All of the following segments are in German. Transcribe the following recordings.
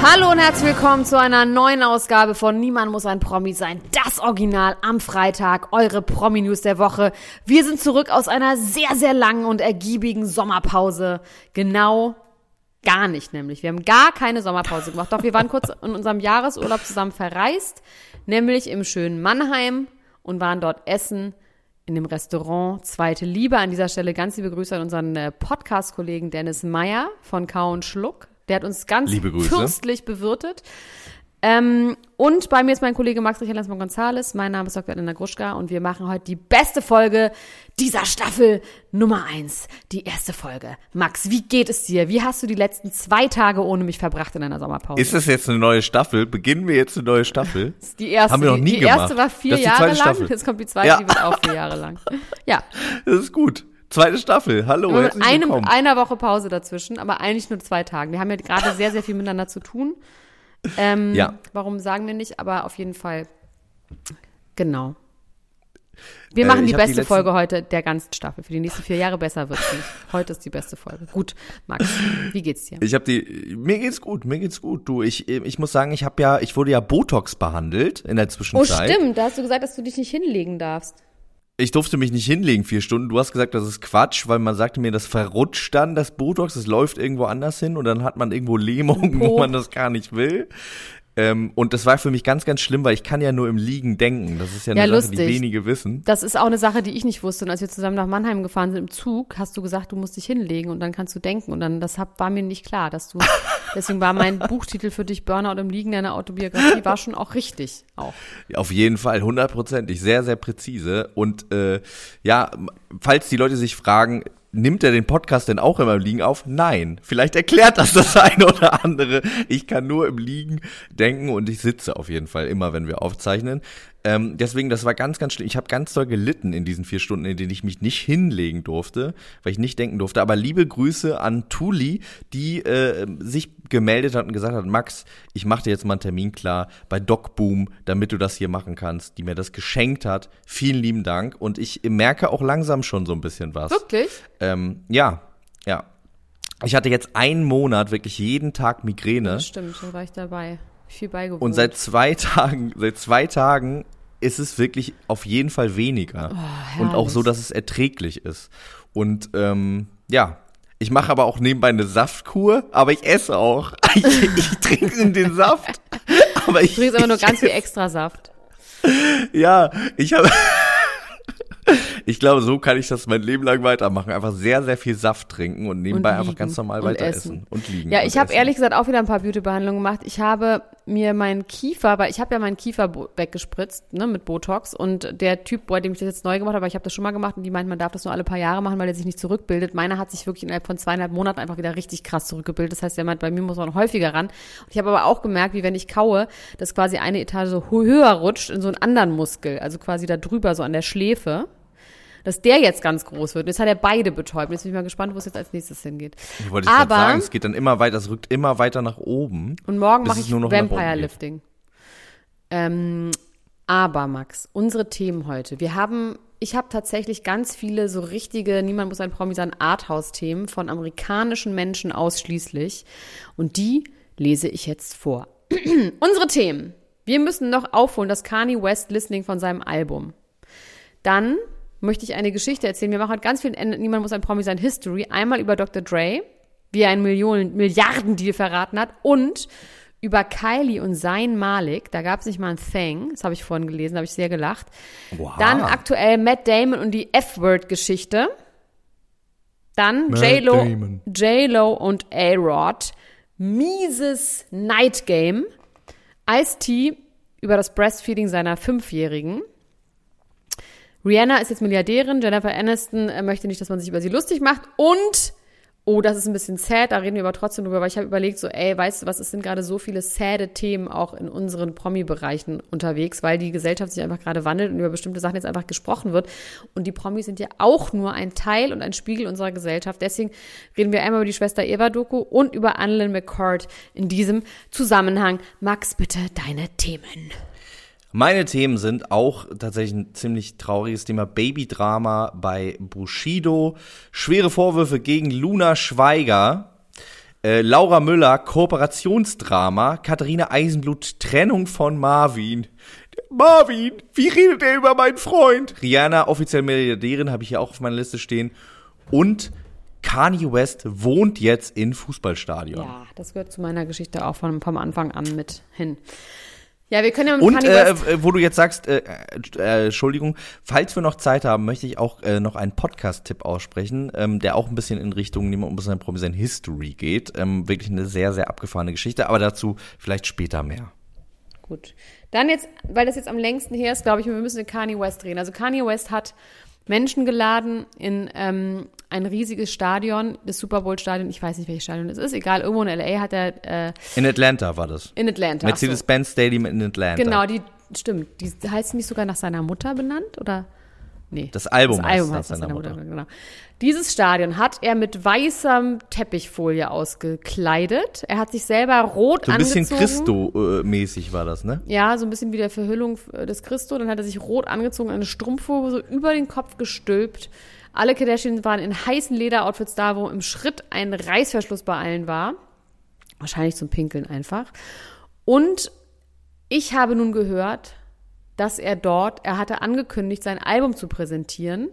Hallo und herzlich willkommen zu einer neuen Ausgabe von Niemand muss ein Promi sein. Das Original am Freitag, eure Promi-News der Woche. Wir sind zurück aus einer sehr, sehr langen und ergiebigen Sommerpause. Genau gar nicht nämlich. Wir haben gar keine Sommerpause gemacht. Doch wir waren kurz in unserem Jahresurlaub zusammen verreist, nämlich im schönen Mannheim und waren dort essen in dem Restaurant Zweite Liebe. An dieser Stelle ganz liebe Grüße an unseren äh, Podcast-Kollegen Dennis Meyer von Kau und Schluck. Der hat uns ganz fürstlich bewirtet. Ähm, und bei mir ist mein Kollege Max Richard Lenzmann Gonzales. Mein Name ist Dr. Elena Gruschka und wir machen heute die beste Folge dieser Staffel Nummer eins. Die erste Folge. Max, wie geht es dir? Wie hast du die letzten zwei Tage ohne mich verbracht in deiner Sommerpause? Ist das jetzt eine neue Staffel? Beginnen wir jetzt eine neue Staffel? Das ist die erste. Haben wir noch nie die gemacht. Die erste war vier Jahre lang. Staffel. Jetzt kommt die zweite, ja. die wird auch vier Jahre lang. Ja. Das ist gut. Zweite Staffel, hallo. Und mit einem, einer Woche Pause dazwischen, aber eigentlich nur zwei Tagen. Wir haben ja gerade sehr, sehr viel miteinander zu tun. Ähm, ja. Warum sagen wir nicht? Aber auf jeden Fall, genau. Wir machen äh, die beste die Folge heute der ganzen Staffel. Für die nächsten vier Jahre besser wird es nicht. Heute ist die beste Folge. Gut, Max, wie geht's dir? Ich habe die. Mir geht's gut. Mir geht's gut. Du, ich, ich muss sagen, ich habe ja, ich wurde ja Botox behandelt in der Zwischenzeit. Oh, stimmt. Da hast du gesagt, dass du dich nicht hinlegen darfst ich durfte mich nicht hinlegen vier Stunden. Du hast gesagt, das ist Quatsch, weil man sagte mir, das verrutscht dann, das Botox, das läuft irgendwo anders hin und dann hat man irgendwo Lähmungen, wo man das gar nicht will. Ähm, und das war für mich ganz, ganz schlimm, weil ich kann ja nur im Liegen denken. Das ist ja eine ja, Sache, die wenige wissen. Das ist auch eine Sache, die ich nicht wusste. Und als wir zusammen nach Mannheim gefahren sind im Zug, hast du gesagt, du musst dich hinlegen und dann kannst du denken. Und dann, das war mir nicht klar, dass du, deswegen war mein Buchtitel für dich Burnout im Liegen, deine Autobiografie, war schon auch richtig. Auch. Ja, auf jeden Fall, hundertprozentig, sehr, sehr präzise. Und äh, ja, falls die Leute sich fragen, nimmt er den Podcast denn auch immer im Liegen auf? Nein. Vielleicht erklärt das das eine oder andere. Ich kann nur im Liegen denken und ich sitze auf jeden Fall immer, wenn wir aufzeichnen. Ähm, deswegen, das war ganz, ganz schlimm. Ich habe ganz doll gelitten in diesen vier Stunden, in denen ich mich nicht hinlegen durfte, weil ich nicht denken durfte. Aber liebe Grüße an Tuli, die äh, sich gemeldet hat und gesagt hat, Max, ich mache dir jetzt mal einen Termin klar bei DocBoom, damit du das hier machen kannst, die mir das geschenkt hat. Vielen lieben Dank. Und ich merke auch langsam schon so ein bisschen was. Wirklich? Ähm, ja, ja. Ich hatte jetzt einen Monat wirklich jeden Tag Migräne. Das stimmt, da war ich dabei viel beigewohnt. Und seit zwei Tagen, seit zwei Tagen ist es wirklich auf jeden Fall weniger. Oh, und auch so, dass es erträglich ist. Und ähm, ja, ich mache aber auch nebenbei eine Saftkur, aber ich esse auch. Ich, ich trinke den Saft. Aber ich, du trinkst aber nur ganz viel extra Saft. Ja, ich habe ich glaube, so kann ich das mein Leben lang weitermachen. Einfach sehr, sehr viel Saft trinken und nebenbei und einfach ganz normal weiter essen. essen. und liegen. Ja, ich habe ehrlich gesagt auch wieder ein paar Beauty-Behandlungen gemacht. Ich habe mir meinen Kiefer, weil ich habe ja meinen Kiefer weggespritzt, ne, mit Botox. Und der Typ, bei dem ich das jetzt neu gemacht habe, ich habe das schon mal gemacht und die meint, man darf das nur alle paar Jahre machen, weil er sich nicht zurückbildet. Meiner hat sich wirklich innerhalb von zweieinhalb Monaten einfach wieder richtig krass zurückgebildet. Das heißt, der meint, bei mir muss man häufiger ran. Und ich habe aber auch gemerkt, wie wenn ich kaue, dass quasi eine Etage so höher rutscht in so einen anderen Muskel. Also quasi da drüber, so an der Schläfe dass der jetzt ganz groß wird. Jetzt hat er beide betäubt. Jetzt bin ich mal gespannt, wo es jetzt als nächstes hingeht. Ich wollte gerade sagen, es geht dann immer weiter, es rückt immer weiter nach oben. Und morgen mache ich Vampire Lifting. Ähm, aber Max, unsere Themen heute. Wir haben, ich habe tatsächlich ganz viele so richtige, niemand muss ein Promi sein, Arthouse-Themen von amerikanischen Menschen ausschließlich. Und die lese ich jetzt vor. unsere Themen. Wir müssen noch aufholen, das Kanye West Listening von seinem Album. Dann möchte ich eine Geschichte erzählen. Wir machen heute ganz viel, Niemand muss ein Promi sein, History. Einmal über Dr. Dre, wie er einen Millionen, Milliardendeal verraten hat und über Kylie und sein Malik, da gab es nicht mal ein Thing, das habe ich vorhin gelesen, da habe ich sehr gelacht. Wow. Dann aktuell Matt Damon und die F-Word-Geschichte. Dann J-Lo. J-Lo und A-Rod. Mieses Night Game. Ice-T über das Breastfeeding seiner Fünfjährigen. Rihanna ist jetzt Milliardärin, Jennifer Aniston äh, möchte nicht, dass man sich über sie lustig macht und oh, das ist ein bisschen sad, da reden wir aber trotzdem drüber, weil ich habe überlegt, so, ey, weißt du was, es sind gerade so viele sade Themen auch in unseren Promi-Bereichen unterwegs, weil die Gesellschaft sich einfach gerade wandelt und über bestimmte Sachen jetzt einfach gesprochen wird. Und die Promis sind ja auch nur ein Teil und ein Spiegel unserer Gesellschaft. Deswegen reden wir einmal über die Schwester Eva-Doku und über Annalyn McCord in diesem Zusammenhang. Max, bitte deine Themen. Meine Themen sind auch tatsächlich ein ziemlich trauriges Thema. Babydrama bei Bushido. Schwere Vorwürfe gegen Luna Schweiger. Äh, Laura Müller, Kooperationsdrama. Katharina Eisenblut, Trennung von Marvin. Marvin, wie redet er über meinen Freund? Rihanna, offiziell Milliardärin, habe ich hier auch auf meiner Liste stehen. Und Kanye West wohnt jetzt in Fußballstadion. Ja, das gehört zu meiner Geschichte auch von, vom Anfang an mit hin. Ja, wir können ja mit Und äh, wo du jetzt sagst, äh, äh, Entschuldigung, falls wir noch Zeit haben, möchte ich auch äh, noch einen Podcast-Tipp aussprechen, ähm, der auch ein bisschen in Richtung Niemand muss ein Promi sein History geht. Ähm, wirklich eine sehr, sehr abgefahrene Geschichte, aber dazu vielleicht später mehr. Gut. Dann jetzt, weil das jetzt am längsten her ist, glaube ich, wir müssen den Kanye West drehen. Also Kanye West hat Menschen geladen in ähm, ein riesiges Stadion, das Super Bowl Stadion, ich weiß nicht, welches Stadion es ist, egal, irgendwo in LA hat er äh, In Atlanta war das. in Atlanta. ach so. Mercedes-Benz Stadium in Atlanta. Genau, die stimmt. Die heißt nicht sogar nach seiner Mutter benannt oder? Nee. Das Album das Album heißt heißt nach seiner seiner Mutter. Genau. Dieses Stadion hat er mit weißer Teppichfolie ausgekleidet. Er hat sich selber rot So ein bisschen angezogen. Christo-mäßig war das, ne? Ja, so ein bisschen wie der Verhüllung des Christo. Dann hat er sich rot angezogen, eine Strumpfhose über den Kopf gestülpt. Alle Kardashians waren in heißen Lederoutfits da, wo im Schritt ein Reißverschluss bei allen war. Wahrscheinlich zum Pinkeln einfach. Und ich habe nun gehört, dass er dort, er hatte angekündigt, sein Album zu präsentieren,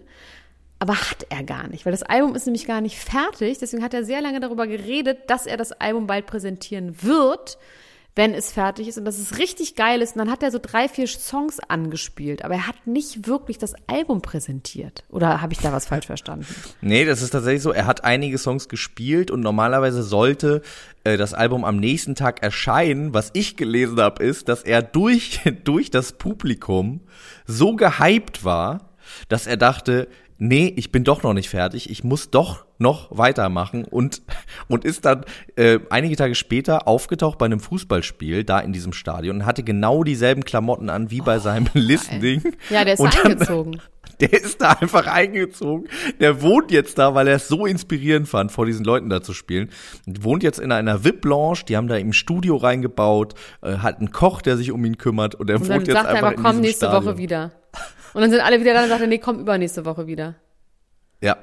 aber hat er gar nicht, weil das Album ist nämlich gar nicht fertig. Deswegen hat er sehr lange darüber geredet, dass er das Album bald präsentieren wird, wenn es fertig ist und dass es richtig geil ist. Und dann hat er so drei, vier Songs angespielt, aber er hat nicht wirklich das Album präsentiert. Oder habe ich da was falsch verstanden? Nee, das ist tatsächlich so. Er hat einige Songs gespielt und normalerweise sollte äh, das Album am nächsten Tag erscheinen. Was ich gelesen habe, ist, dass er durch, durch das Publikum so gehypt war, dass er dachte, nee, ich bin doch noch nicht fertig, ich muss doch noch weitermachen und, und ist dann äh, einige Tage später aufgetaucht bei einem Fußballspiel da in diesem Stadion und hatte genau dieselben Klamotten an wie bei seinem Listening. Ja, der ist Und da dann- eingezogen. Der ist da einfach eingezogen. Der wohnt jetzt da, weil er es so inspirierend fand, vor diesen Leuten da zu spielen. Und wohnt jetzt in einer VIP-Lounge, die haben da im Studio reingebaut, äh, hat einen Koch, der sich um ihn kümmert und er Und wohnt jetzt sagt er einfach einfach, in komm nächste Stadion. Woche wieder. Und dann sind alle wieder da und sagt er, nee, komm übernächste Woche wieder. Ja.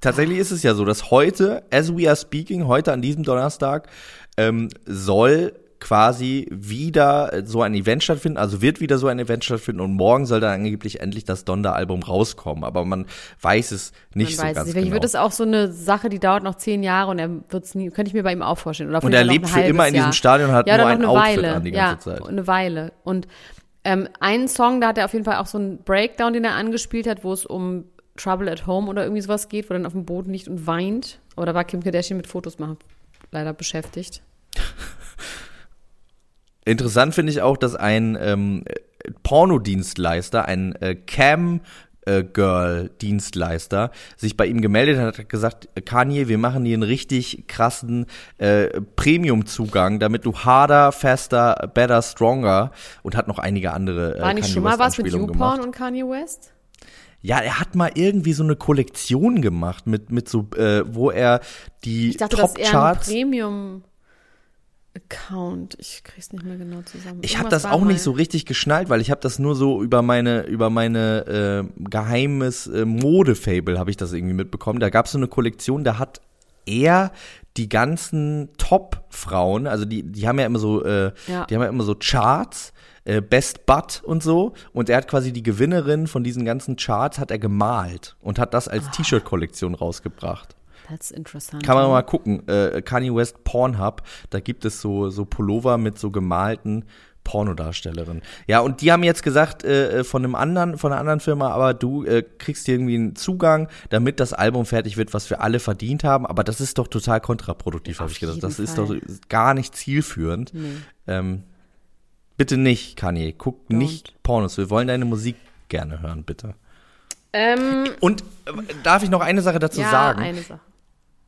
Tatsächlich ist es ja so, dass heute, as we are speaking, heute an diesem Donnerstag, ähm, soll quasi wieder so ein Event stattfinden, also wird wieder so ein Event stattfinden und morgen soll dann angeblich endlich das Donda-Album rauskommen, aber man weiß es nicht Man so weiß es ganz nicht. Vielleicht genau. wird es auch so eine Sache, die dauert noch zehn Jahre und er wird's nie, könnte ich mir bei ihm auch vorstellen. Oder Und er lebt für immer in diesem Jahr. Stadion, hat ja, nur ein Outfit Weile. an die ja, ganze Zeit. eine Weile. Und ähm, einen Song, da hat er auf jeden Fall auch so einen Breakdown, den er angespielt hat, wo es um Trouble at Home oder irgendwie sowas geht, wo er dann auf dem Boden liegt und weint. Oder war Kim Kardashian mit Fotos machen leider beschäftigt. Interessant finde ich auch, dass ein ähm, Pornodienstleister, ein äh, Cam äh, Girl Dienstleister sich bei ihm gemeldet hat, hat gesagt, Kanye, wir machen hier einen richtig krassen äh, Premium Zugang, damit du harder, faster, better, stronger und hat noch einige andere äh, War nicht Kanye schon mal was mit YouPorn und Kanye West? Ja, er hat mal irgendwie so eine Kollektion gemacht mit mit so äh, wo er die Ich dachte, Top ist eher ein Charts Premium Account. Ich krieg's nicht mehr genau zusammen. Ich habe das auch mal. nicht so richtig geschnallt, weil ich habe das nur so über meine über meine äh, geheimes äh, Modefable habe ich das irgendwie mitbekommen. Da gab es so eine Kollektion, da hat er die ganzen Top-Frauen, also die die haben ja immer so äh, Ja. die haben ja immer so Charts, äh, Best Butt und so und er hat quasi die Gewinnerin von diesen ganzen Charts hat er gemalt und hat das als T-Shirt-Kollektion rausgebracht. That's interessant. Kann man mal gucken. Äh, Kanye West Pornhub, da gibt es so, so Pullover mit so gemalten Pornodarstellerinnen. Ja, und die haben jetzt gesagt, äh, von einem anderen, von einer anderen Firma, aber du äh, kriegst hier irgendwie einen Zugang, damit das Album fertig wird, was wir alle verdient haben. Aber das ist doch total kontraproduktiv, habe ich gedacht. Das ist doch Fall. gar nicht zielführend. Ähm, bitte nicht, Kanye. Guck Don't. nicht Pornos. Wir wollen deine Musik gerne hören, bitte. Ähm, Und äh, darf ich noch eine Sache dazu ja, sagen? eine Sache.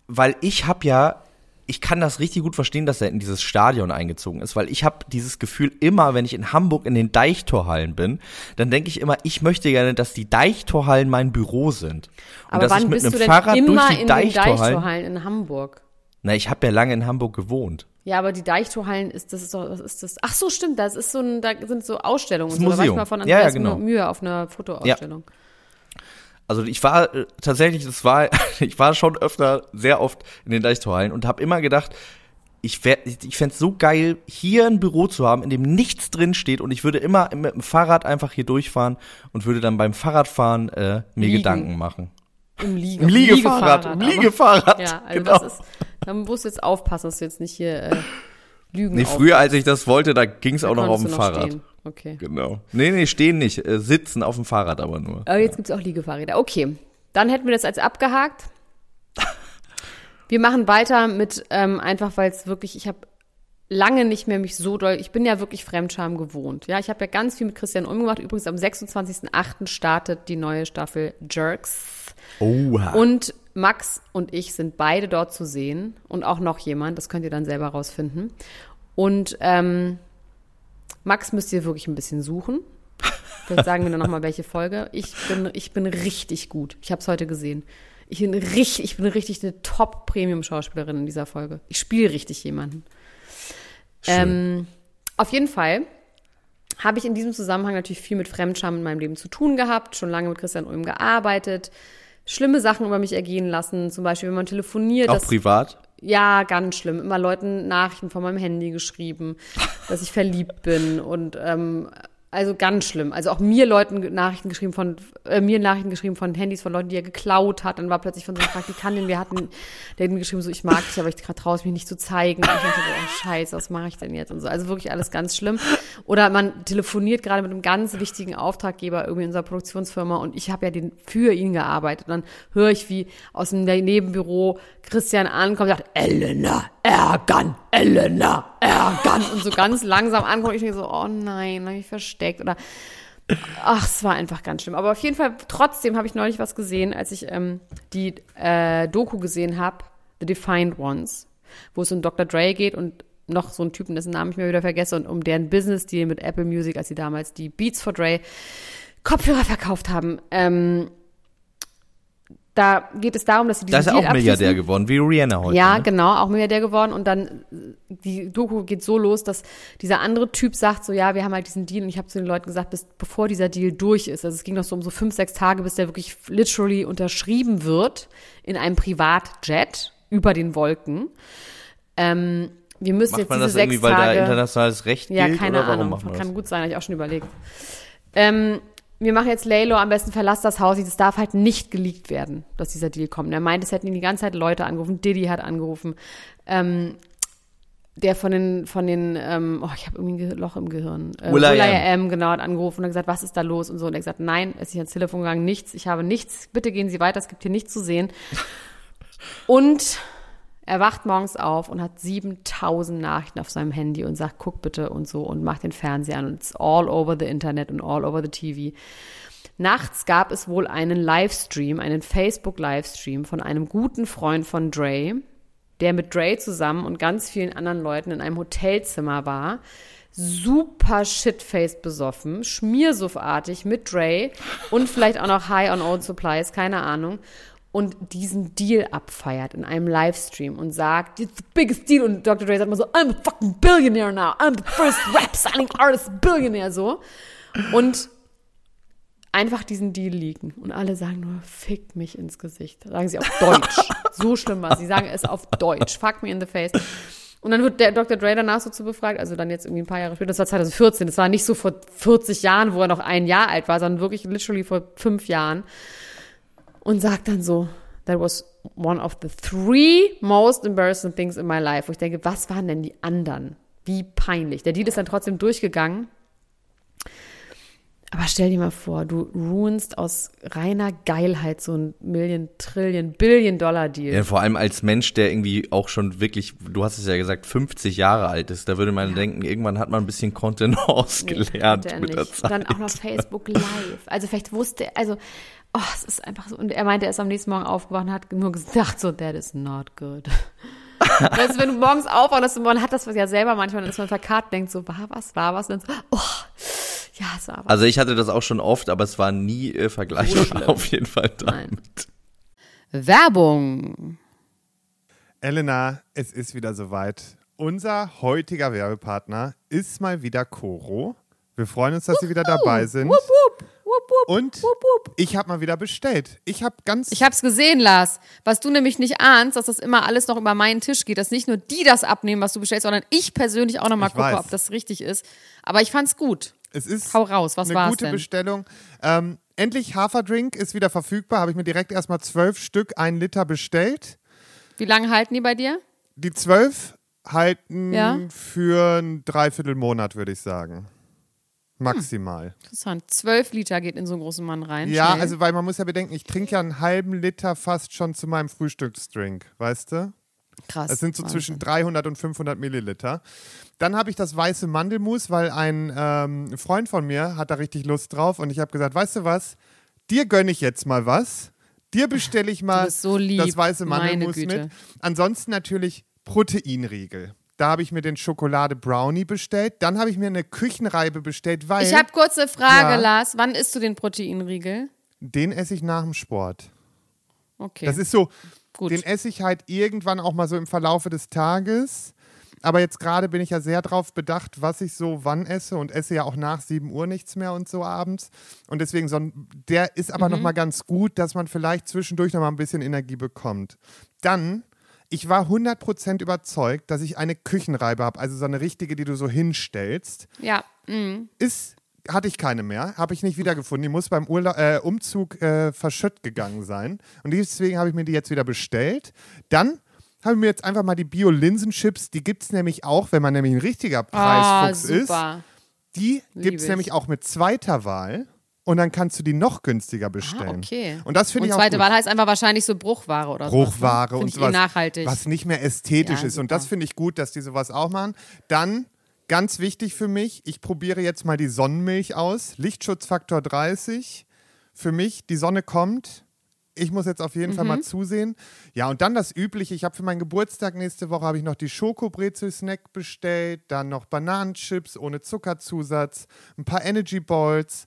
Weil ich habe ja, ich kann das richtig gut verstehen, dass er in dieses Stadion eingezogen ist, weil ich habe dieses Gefühl immer, wenn ich in Hamburg in den Deichtorhallen bin, dann denke ich immer, ich möchte gerne, dass die Deichtorhallen mein Büro sind. Und Aber dass wann ich mit bist du einem denn Fahrrad immer durch die in den Deichtorhallen. Deichtorhallen in Hamburg? Na, ich habe ja lange in Hamburg gewohnt. Ja, aber die Deichtorhallen ist das ist doch, was ist das? Ach so, stimmt, das ist so ein, da sind so Ausstellungen. Das so. Da war ich Museum. mal von Ja, ja, Andreas genau. Mühe auf einer Fotoausstellung. Also ich war äh, tatsächlich, das war, ich war schon öfter, sehr oft in den Deichtorhallen und habe immer gedacht, ich, wär, ich, fänd's so geil, hier ein Büro zu haben, in dem nichts drin steht und ich würde immer mit dem Fahrrad einfach hier durchfahren und würde dann beim Fahrradfahren äh, mir Liegen. Gedanken machen. Im, Liege, Im Liegefahrrad, im Liegefahrrad. Ja, also genau. das ist, da musst du jetzt aufpassen, dass du jetzt nicht hier äh, Lügen nee, früher, als ich das wollte, da ging's da auch noch auf dem Fahrrad. stehen. Okay. Genau. Nee, nee, stehen nicht, äh, sitzen auf dem Fahrrad aber nur. Aber jetzt gibt's auch Liegefahrräder. Okay, dann hätten wir das als abgehakt. Wir machen weiter mit, ähm, einfach weil es wirklich, ich habe lange nicht mehr mich so doll, ich bin ja wirklich Fremdscham gewohnt. Ja, ich habe ja ganz viel mit Christian Ulm gemacht. Übrigens am 26.08. startet die neue Staffel Jerks. Oha. Und Max und ich sind beide dort zu sehen und auch noch jemand, das könnt ihr dann selber rausfinden. Und ähm, Max müsst ihr wirklich ein bisschen suchen. Vielleicht sagen wir dann nochmal, welche Folge. Ich bin, ich bin richtig gut. Ich habe es heute gesehen. Ich bin richtig, ich bin richtig eine Top-Premium-Schauspielerin in dieser Folge. Ich spiele richtig jemanden. Ähm, auf jeden Fall habe ich in diesem Zusammenhang natürlich viel mit Fremdscham in meinem Leben zu tun gehabt, schon lange mit Christian Ulm gearbeitet, schlimme Sachen über mich ergehen lassen, zum Beispiel, wenn man telefoniert, auch privat? Ja, ganz schlimm, immer Leuten Nachrichten von meinem Handy geschrieben, dass ich verliebt bin. Und ähm, also ganz schlimm. Also auch mir Leuten Nachrichten geschrieben von, äh, mir Nachrichten geschrieben von Handys von Leuten, die er geklaut hat. Dann war plötzlich von so einer Praktikantin, wir hatten, der hat geschrieben, so ich mag dich, aber ich traue es mich nicht zu zeigen. Und ich dachte so, oh Scheiße, was mache ich denn jetzt? Und so. Also wirklich alles ganz schlimm. Oder man telefoniert gerade mit einem ganz wichtigen Auftraggeber irgendwie in unserer Produktionsfirma und ich habe ja den, für ihn gearbeitet. Und dann höre ich, wie aus dem Nebenbüro Christian ankommt und sagt, Elena, ärgern, Elena, ärgern. Und so ganz langsam. Und ich denke so, oh nein, habe ich versteckt. Oder Ach, es war einfach ganz schlimm. Aber auf jeden Fall, trotzdem habe ich neulich was gesehen, als ich ähm, die äh, Doku gesehen habe, The Defined Ones, wo es um Dr. Dre geht und noch so einen Typen, dessen Namen ich mir wieder vergesse, und um deren Business-Deal mit Apple Music, als sie damals die Beats for Dre Kopfhörer verkauft haben. Ähm, da geht es darum, dass sie Da diesen ist er auch Milliardär geworden, wie Rihanna heute. Ja, ne? genau, auch Milliardär geworden. Und dann, die Doku geht so los, dass dieser andere Typ sagt so, ja, wir haben halt diesen Deal. Und ich habe zu den Leuten gesagt, bis, bevor dieser Deal durch ist, also es ging noch so um so fünf, sechs Tage, bis der wirklich literally unterschrieben wird in einem Privatjet über den Wolken. Ähm, wir müssen Macht jetzt man diese das sechs irgendwie, weil Tage... da internationales Recht Ja, gilt? keine oder warum Ahnung. Kann gut sein, habe ich auch schon überlegt. Ähm, wir machen jetzt Laylo, am besten verlass das Haus. Es darf halt nicht geleakt werden, dass dieser Deal kommt. Er meint, es hätten ihn die ganze Zeit Leute angerufen. Diddy hat angerufen. Ähm, der von den, von den, ähm, oh, ich habe irgendwie ein Loch im Gehirn. Äh. Will.i.am, genau, hat angerufen und hat gesagt, was ist da los und so. Und er hat gesagt, nein, er ist nicht ans Telefon gegangen, nichts, ich habe nichts, bitte gehen Sie weiter, es gibt hier nichts zu sehen. Und er wacht morgens auf und hat 7000 Nachrichten auf seinem Handy und sagt, guck bitte und so und macht den Fernseher an und it's all over the Internet und all over the TV. Nachts gab es wohl einen Livestream, einen Facebook-Livestream von einem guten Freund von Dre, der mit Dre zusammen und ganz vielen anderen Leuten in einem Hotelzimmer war. Super shitfaced besoffen, schmiersuffartig mit Dre und vielleicht auch noch High on Old Supplies, keine Ahnung. Und diesen Deal abfeiert in einem Livestream und sagt, it's the biggest deal. Und Dr. Dre sagt immer so, I'm a fucking billionaire now. I'm the first rap-signing artist billionaire, so. Und einfach diesen Deal liegen. Und alle sagen nur, fick mich ins Gesicht. Sagen sie auf Deutsch. so schlimm war Sie sagen es auf Deutsch. Fuck me in the face. Und dann wird der Dr. Dre danach so zu befragt, also dann jetzt irgendwie ein paar Jahre später, das war 2014, das war nicht so vor 40 Jahren, wo er noch ein Jahr alt war, sondern wirklich literally vor fünf Jahren. Und sagt dann so, that was one of the three most embarrassing things in my life, wo ich denke, was waren denn die anderen? Wie peinlich. Der Deal ist dann trotzdem durchgegangen. Aber stell dir mal vor, du ruinst aus reiner Geilheit so ein Million, Trillion, Billion Dollar Deal. Ja, vor allem als Mensch, der irgendwie auch schon wirklich, du hast es ja gesagt, 50 Jahre alt ist, da würde man ja. denken, irgendwann hat man ein bisschen Contenance nee, gelernt mit der Zeit. Dann auch noch Facebook Live. Also vielleicht wusste, also, oh, es ist einfach so. Und er meinte, er ist am nächsten Morgen aufgewacht und hat nur gesagt, so, that is not good. weißt du, wenn du morgens aufwachst, man hat das ja selber manchmal, ist man verkarrt, denkt so, war was, war was, und dann so, oh, ja, es war was. Also ich hatte das auch schon oft, aber es war nie äh, vergleichbar auf jeden Fall damit. Nein. Werbung. Elena, es ist wieder soweit. Unser heutiger Werbepartner ist mal wieder Coro. Wir freuen uns, dass Sie wieder dabei sind. Wupp, wupp. Und ich habe mal wieder bestellt. Ich habe ganz. Ich habe es gesehen, Lars. Was du nämlich nicht ahnst, dass das immer alles noch über meinen Tisch geht, dass nicht nur die das abnehmen, was du bestellst, sondern ich persönlich auch noch mal ich gucke, weiß. ob das richtig ist. Aber ich fand's gut. Es ist Hau raus, was eine gute denn? Bestellung. Ähm, endlich Haferdrink ist wieder verfügbar. Habe ich mir direkt erstmal zwölf Stück, ein Liter bestellt. Wie lange halten die bei dir? Die zwölf halten ja? für ein Dreiviertelmonat, würde ich sagen. Maximal. Hm, interessant. Zwölf Liter geht in so einen großen Mann rein. Ja, schnell. also weil man muss ja bedenken, ich trinke ja einen halben Liter fast schon zu meinem Frühstücksdrink, weißt du? Krass. Das sind so Wahnsinn. zwischen 300 und 500 Milliliter. Dann habe ich das weiße Mandelmus, weil ein ähm, Freund von mir hat da richtig Lust drauf und ich habe gesagt, weißt du was, dir gönne ich jetzt mal was. Dir bestelle ich mal so das weiße Mandelmus mit. Ansonsten natürlich Proteinriegel. Da habe ich mir den Schokolade Brownie bestellt. Dann habe ich mir eine Küchenreibe bestellt, weil. Ich habe kurze Frage, ja, Lars. Wann isst du den Proteinriegel? Den esse ich nach dem Sport. Okay. Das ist so. Gut. Den esse ich halt irgendwann auch mal so im Verlaufe des Tages. Aber jetzt gerade bin ich ja sehr darauf bedacht, was ich so wann esse und esse ja auch nach 7 Uhr nichts mehr und so abends. Und deswegen, so ein, der ist aber mhm. nochmal ganz gut, dass man vielleicht zwischendurch nochmal ein bisschen Energie bekommt. Dann ich war 100% überzeugt, dass ich eine Küchenreibe habe, also so eine richtige, die du so hinstellst. Ja. Mhm. Ist, hatte ich keine mehr, habe ich nicht wiedergefunden. Die muss beim Urla äh, Umzug äh, verschütt gegangen sein. Und deswegen habe ich mir die jetzt wieder bestellt. Dann habe ich mir jetzt einfach mal die Bio-Linsenchips, die gibt es nämlich auch, wenn man nämlich ein richtiger Preisfuchs oh, ist. Die gibt es nämlich auch mit zweiter Wahl und dann kannst du die noch günstiger bestellen. Ah, okay. Und das finde ich auch. Zweite Wahl heißt einfach wahrscheinlich so Bruchware oder so. Bruchware ne? und was, nachhaltig. was nicht mehr ästhetisch ja, ist. Und das finde ich gut, dass die sowas auch machen. Dann ganz wichtig für mich, ich probiere jetzt mal die Sonnenmilch aus. Lichtschutzfaktor 30. Für mich, die Sonne kommt. Ich muss jetzt auf jeden mhm. Fall mal zusehen. Ja, und dann das Übliche. Ich habe für meinen Geburtstag nächste Woche habe ich noch die Schokobrezel-Snack bestellt, dann noch Bananenchips ohne Zuckerzusatz, ein paar Energy Balls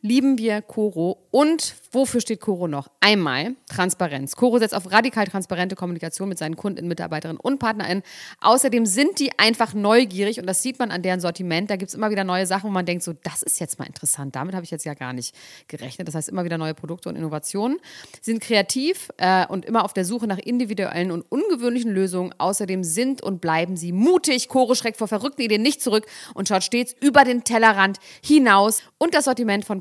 lieben wir Coro. Und wofür steht Coro noch? Einmal Transparenz. Coro setzt auf radikal transparente Kommunikation mit seinen Kunden, Mitarbeiterinnen und PartnerInnen. Außerdem sind die einfach neugierig und das sieht man an deren Sortiment. Da gibt es immer wieder neue Sachen, wo man denkt, so, das ist jetzt mal interessant. Damit habe ich jetzt ja gar nicht gerechnet. Das heißt, immer wieder neue Produkte und Innovationen. Sie sind kreativ äh, und immer auf der Suche nach individuellen und ungewöhnlichen Lösungen. Außerdem sind und bleiben sie mutig. Coro schreckt vor verrückten Ideen nicht zurück und schaut stets über den Tellerrand hinaus. Und das Sortiment von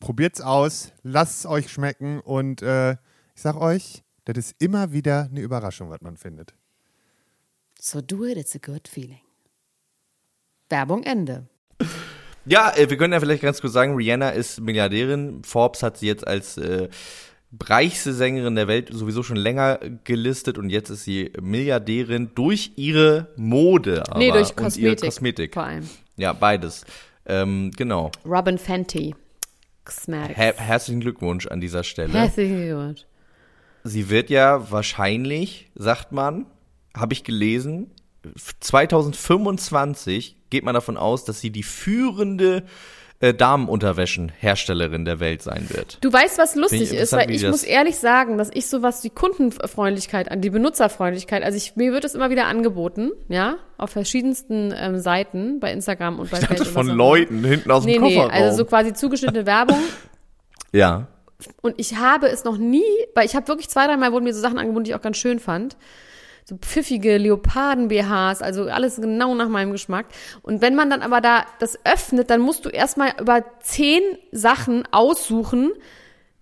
Probiert's aus, lasst es euch schmecken und äh, ich sag euch, das ist immer wieder eine Überraschung, was man findet. So do it, it's a good feeling. Werbung Ende. Ja, äh, wir können ja vielleicht ganz kurz sagen, Rihanna ist Milliardärin. Forbes hat sie jetzt als äh, reichste Sängerin der Welt sowieso schon länger gelistet und jetzt ist sie Milliardärin durch ihre Mode. Aber, nee, durch Kosmetik, und ihre Kosmetik. Vor allem. Ja, beides. Ähm, genau. Robin Fenty. Her herzlichen Glückwunsch an dieser Stelle. Herzlichen Glückwunsch. sie wird ja wahrscheinlich, sagt man, habe ich gelesen, 2025 geht man davon aus, dass sie die führende äh, Damenunterwäschenherstellerin der Welt sein wird. Du weißt, was lustig ist, weil ich muss ehrlich sagen, dass ich sowas die Kundenfreundlichkeit an die Benutzerfreundlichkeit, also ich, mir wird es immer wieder angeboten, ja, auf verschiedensten ähm, Seiten bei Instagram und bei ich Facebook. von Leuten hinten aus dem nee, Kofferraum. Nee, also so quasi zugeschnittene Werbung. ja. Und ich habe es noch nie, weil ich habe wirklich zwei, dreimal wurden mir so Sachen angeboten, die ich auch ganz schön fand so pfiffige Leoparden-BHs, also alles genau nach meinem Geschmack. Und wenn man dann aber da das öffnet, dann musst du erstmal über zehn Sachen aussuchen,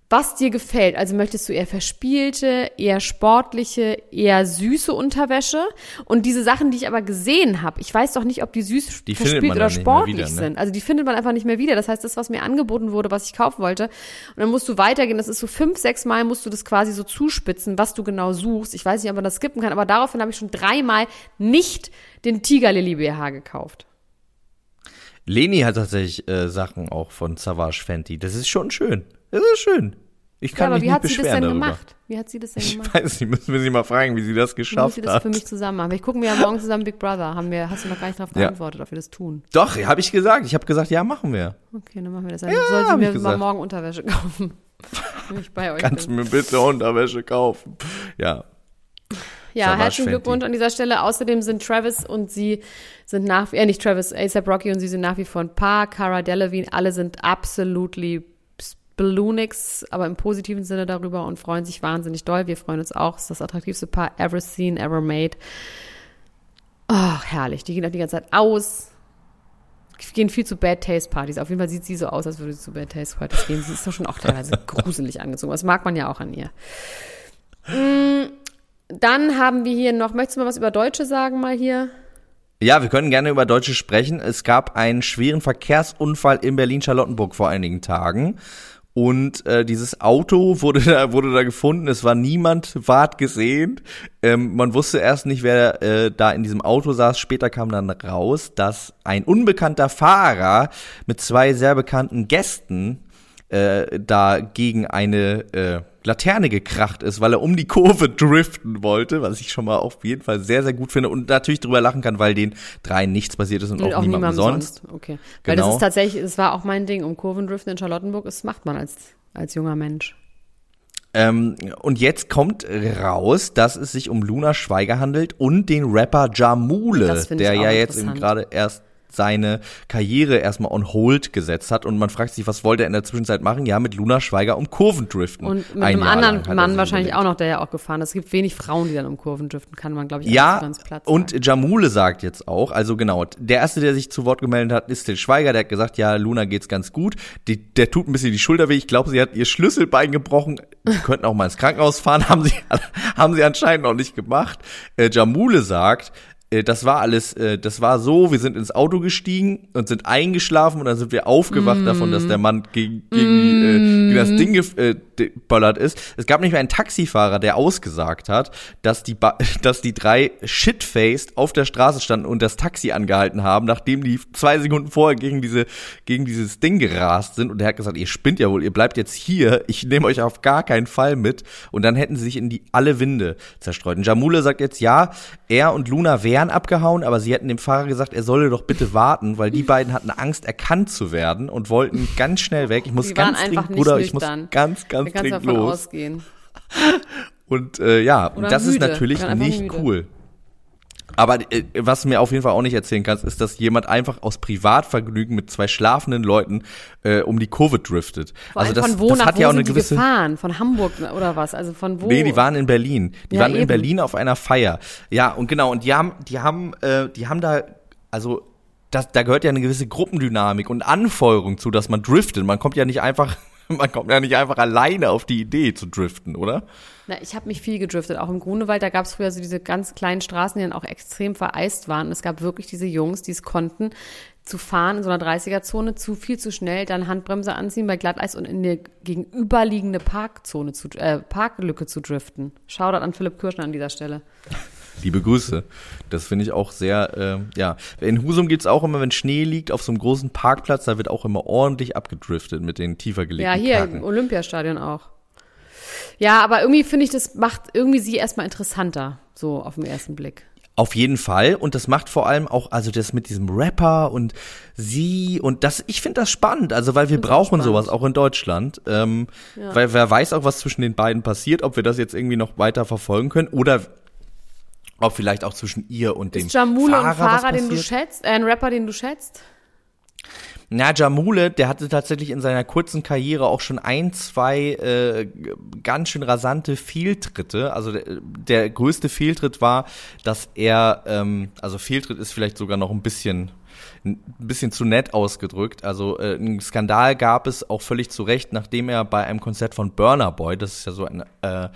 was dir gefällt. Also möchtest du eher verspielte, eher sportliche, eher süße Unterwäsche? Und diese Sachen, die ich aber gesehen habe, ich weiß doch nicht, ob die süß, die verspielt oder sportlich wieder, ne? sind. Also die findet man einfach nicht mehr wieder. Das heißt, das, was mir angeboten wurde, was ich kaufen wollte, und dann musst du weitergehen. Das ist so fünf, sechs Mal musst du das quasi so zuspitzen, was du genau suchst. Ich weiß nicht, ob man das skippen kann, aber daraufhin habe ich schon dreimal nicht den Tiger Lily BH gekauft. Leni hat tatsächlich äh, Sachen auch von Savage Fenty. Das ist schon schön. Das ist schön. Ich kann ja, aber mich wie hat sie das denn darüber. gemacht? Wie hat sie das denn gemacht? Ich weiß nicht, müssen wir sie mal fragen, wie sie das geschafft hat. Wie sie das für mich zusammen machen. Wir gucken wir ja morgen zusammen Big Brother. Haben wir, hast du noch gar nicht darauf geantwortet, ja. ob wir das tun? Doch, habe ich gesagt. Ich habe gesagt, ja, machen wir. Okay, dann machen wir das. Dann ja, soll sie mir mal morgen Unterwäsche kaufen. Wenn ich bei euch Kannst bin. du mir bitte Unterwäsche kaufen? Ja. Ja, herzlichen Glückwunsch an dieser Stelle. Außerdem sind Travis und sie sind nach, äh, nicht Travis, ASAP Rocky und sie sind nach wie vor ein Paar. Cara Delevingne, alle sind absolutely Balloonix, aber im positiven Sinne darüber und freuen sich wahnsinnig doll. Wir freuen uns auch. Es ist das attraktivste Paar ever seen, ever made. Ach, herrlich. Die gehen auch die ganze Zeit aus. Gehen viel zu Bad Taste Partys. Auf jeden Fall sieht sie so aus, als würde sie zu Bad Taste Partys gehen. Sie ist doch schon auch teilweise gruselig angezogen. Das mag man ja auch an ihr. Mm, dann haben wir hier noch, möchtest du mal was über Deutsche sagen, mal hier? Ja, wir können gerne über Deutsche sprechen. Es gab einen schweren Verkehrsunfall in Berlin-Charlottenburg vor einigen Tagen. Und äh, dieses Auto wurde da, wurde da gefunden. Es war niemand ward gesehen. Ähm, man wusste erst nicht, wer äh, da in diesem Auto saß. Später kam dann raus, dass ein unbekannter Fahrer mit zwei sehr bekannten Gästen äh, da gegen eine äh, Laterne gekracht ist, weil er um die Kurve driften wollte, was ich schon mal auf jeden Fall sehr, sehr gut finde und natürlich drüber lachen kann, weil den dreien nichts passiert ist und, und auch, auch niemandem sonst. sonst. Okay. Genau. Weil das ist tatsächlich, das war auch mein Ding, um Kurvendriften in Charlottenburg, das macht man als, als junger Mensch. Ähm, und jetzt kommt raus, dass es sich um Luna Schweiger handelt und den Rapper Jamule, der ja jetzt gerade erst seine Karriere erstmal on hold gesetzt hat und man fragt sich, was wollte er in der Zwischenzeit machen? Ja, mit Luna Schweiger um Kurven driften. Und mit Ein einem anderen Mann wahrscheinlich auch noch, der ja auch gefahren ist. Es gibt wenig Frauen, die dann um Kurven driften, kann man glaube ich ja, ganz Platz und. Jamule sagt jetzt auch, also genau, der erste, der sich zu Wort gemeldet hat, ist Till Schweiger, der hat gesagt, ja, Luna geht's ganz gut. Die, der tut ein bisschen die Schulter weh. Ich glaube, sie hat ihr Schlüsselbein gebrochen. Die könnten auch mal ins Krankenhaus fahren, haben sie, haben sie anscheinend noch nicht gemacht. Äh, Jamule sagt, das war alles, äh, das war so, wir sind ins Auto gestiegen und sind eingeschlafen und dann sind wir aufgewacht mm. davon, dass der Mann gegen, gegen, mm. äh, gegen das. Ding geböllert ist. Es gab nicht mehr einen Taxifahrer, der ausgesagt hat, dass die, ba dass die drei shitfaced auf der Straße standen und das Taxi angehalten haben, nachdem die zwei Sekunden vorher gegen diese, gegen dieses Ding gerast sind und der hat gesagt, ihr spinnt ja wohl, ihr bleibt jetzt hier, ich nehme euch auf gar keinen Fall mit und dann hätten sie sich in die alle Winde zerstreut. Und Jamule sagt jetzt, ja, er und Luna wären wären abgehauen, aber sie hätten dem Fahrer gesagt, er solle doch bitte warten, weil die beiden hatten Angst, erkannt zu werden und wollten ganz schnell weg. Ich muss ganz dringend, Bruder, ich muss ganz, ganz dringend los. Ausgehen. Und äh, ja, Oder das müde. ist natürlich nicht müde. cool. Aber äh, was du mir auf jeden Fall auch nicht erzählen kannst, ist, dass jemand einfach aus Privatvergnügen mit zwei schlafenden Leuten äh, um die Kurve driftet. Vor also das, von wo das nach hat wo ja auch eine gewisse gefahren? Von Hamburg oder was? Also von wo? Nee, die waren in Berlin. Die ja, waren eben. in Berlin auf einer Feier. Ja, und genau, und die haben die haben äh, die haben da also das, da gehört ja eine gewisse Gruppendynamik und Anfeuerung zu, dass man driftet. Man kommt ja nicht einfach man kommt ja nicht einfach alleine auf die Idee zu driften, oder? Na, ich habe mich viel gedriftet. Auch im Grunewald, da gab es früher so diese ganz kleinen Straßen, die dann auch extrem vereist waren. Und es gab wirklich diese Jungs, die es konnten, zu fahren in so einer 30er-Zone zu viel zu schnell, dann Handbremse anziehen bei Glatteis und in eine gegenüberliegende Parkzone zu, äh, Parklücke zu driften. Shoutout an Philipp Kirschner an dieser Stelle. Liebe Grüße. Das finde ich auch sehr, äh, ja. In Husum gibt's auch immer, wenn Schnee liegt auf so einem großen Parkplatz, da wird auch immer ordentlich abgedriftet mit den tiefer gelegten Ja, hier Parken. im Olympiastadion auch. Ja, aber irgendwie finde ich, das macht irgendwie sie erstmal interessanter, so auf den ersten Blick. Auf jeden Fall. Und das macht vor allem auch, also das mit diesem Rapper und sie und das, ich finde das spannend, also weil wir brauchen sowas auch in Deutschland. Ähm, ja. Weil wer weiß auch, was zwischen den beiden passiert, ob wir das jetzt irgendwie noch weiter verfolgen können oder ob vielleicht auch zwischen ihr und dem Ist Jamule Fahrer, und Fahrer, den du schätzt, äh, ein Rapper, den du schätzt? Na, Jamule, der hatte tatsächlich in seiner kurzen Karriere auch schon ein, zwei äh, ganz schön rasante Fehltritte. Also der, der größte Fehltritt war, dass er, ähm, also Fehltritt ist vielleicht sogar noch ein bisschen ein bisschen zu nett ausgedrückt. Also äh, ein Skandal gab es auch völlig zu Recht, nachdem er bei einem Konzert von Burner Boy, das ist ja so ein, äh,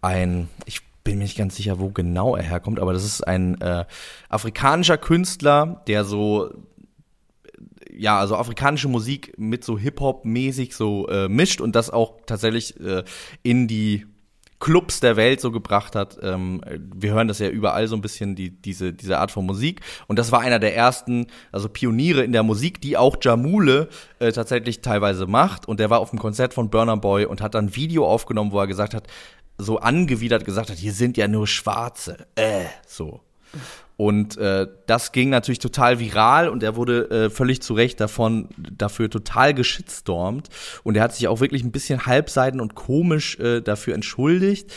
ein ich bin mir nicht ganz sicher, wo genau er herkommt, aber das ist ein äh, afrikanischer Künstler, der so ja, also afrikanische Musik mit so Hip-Hop-mäßig so äh, mischt und das auch tatsächlich äh, in die Clubs der Welt so gebracht hat. Ähm, wir hören das ja überall so ein bisschen, die, diese, diese Art von Musik. Und das war einer der ersten, also Pioniere in der Musik, die auch Jamule äh, tatsächlich teilweise macht. Und der war auf dem Konzert von Burner Boy und hat dann ein Video aufgenommen, wo er gesagt hat, so angewidert gesagt hat, hier sind ja nur Schwarze. Äh, so. Und äh, das ging natürlich total viral und er wurde äh, völlig zu Recht davon dafür total geschitstormt. Und er hat sich auch wirklich ein bisschen halbseiten und komisch äh, dafür entschuldigt.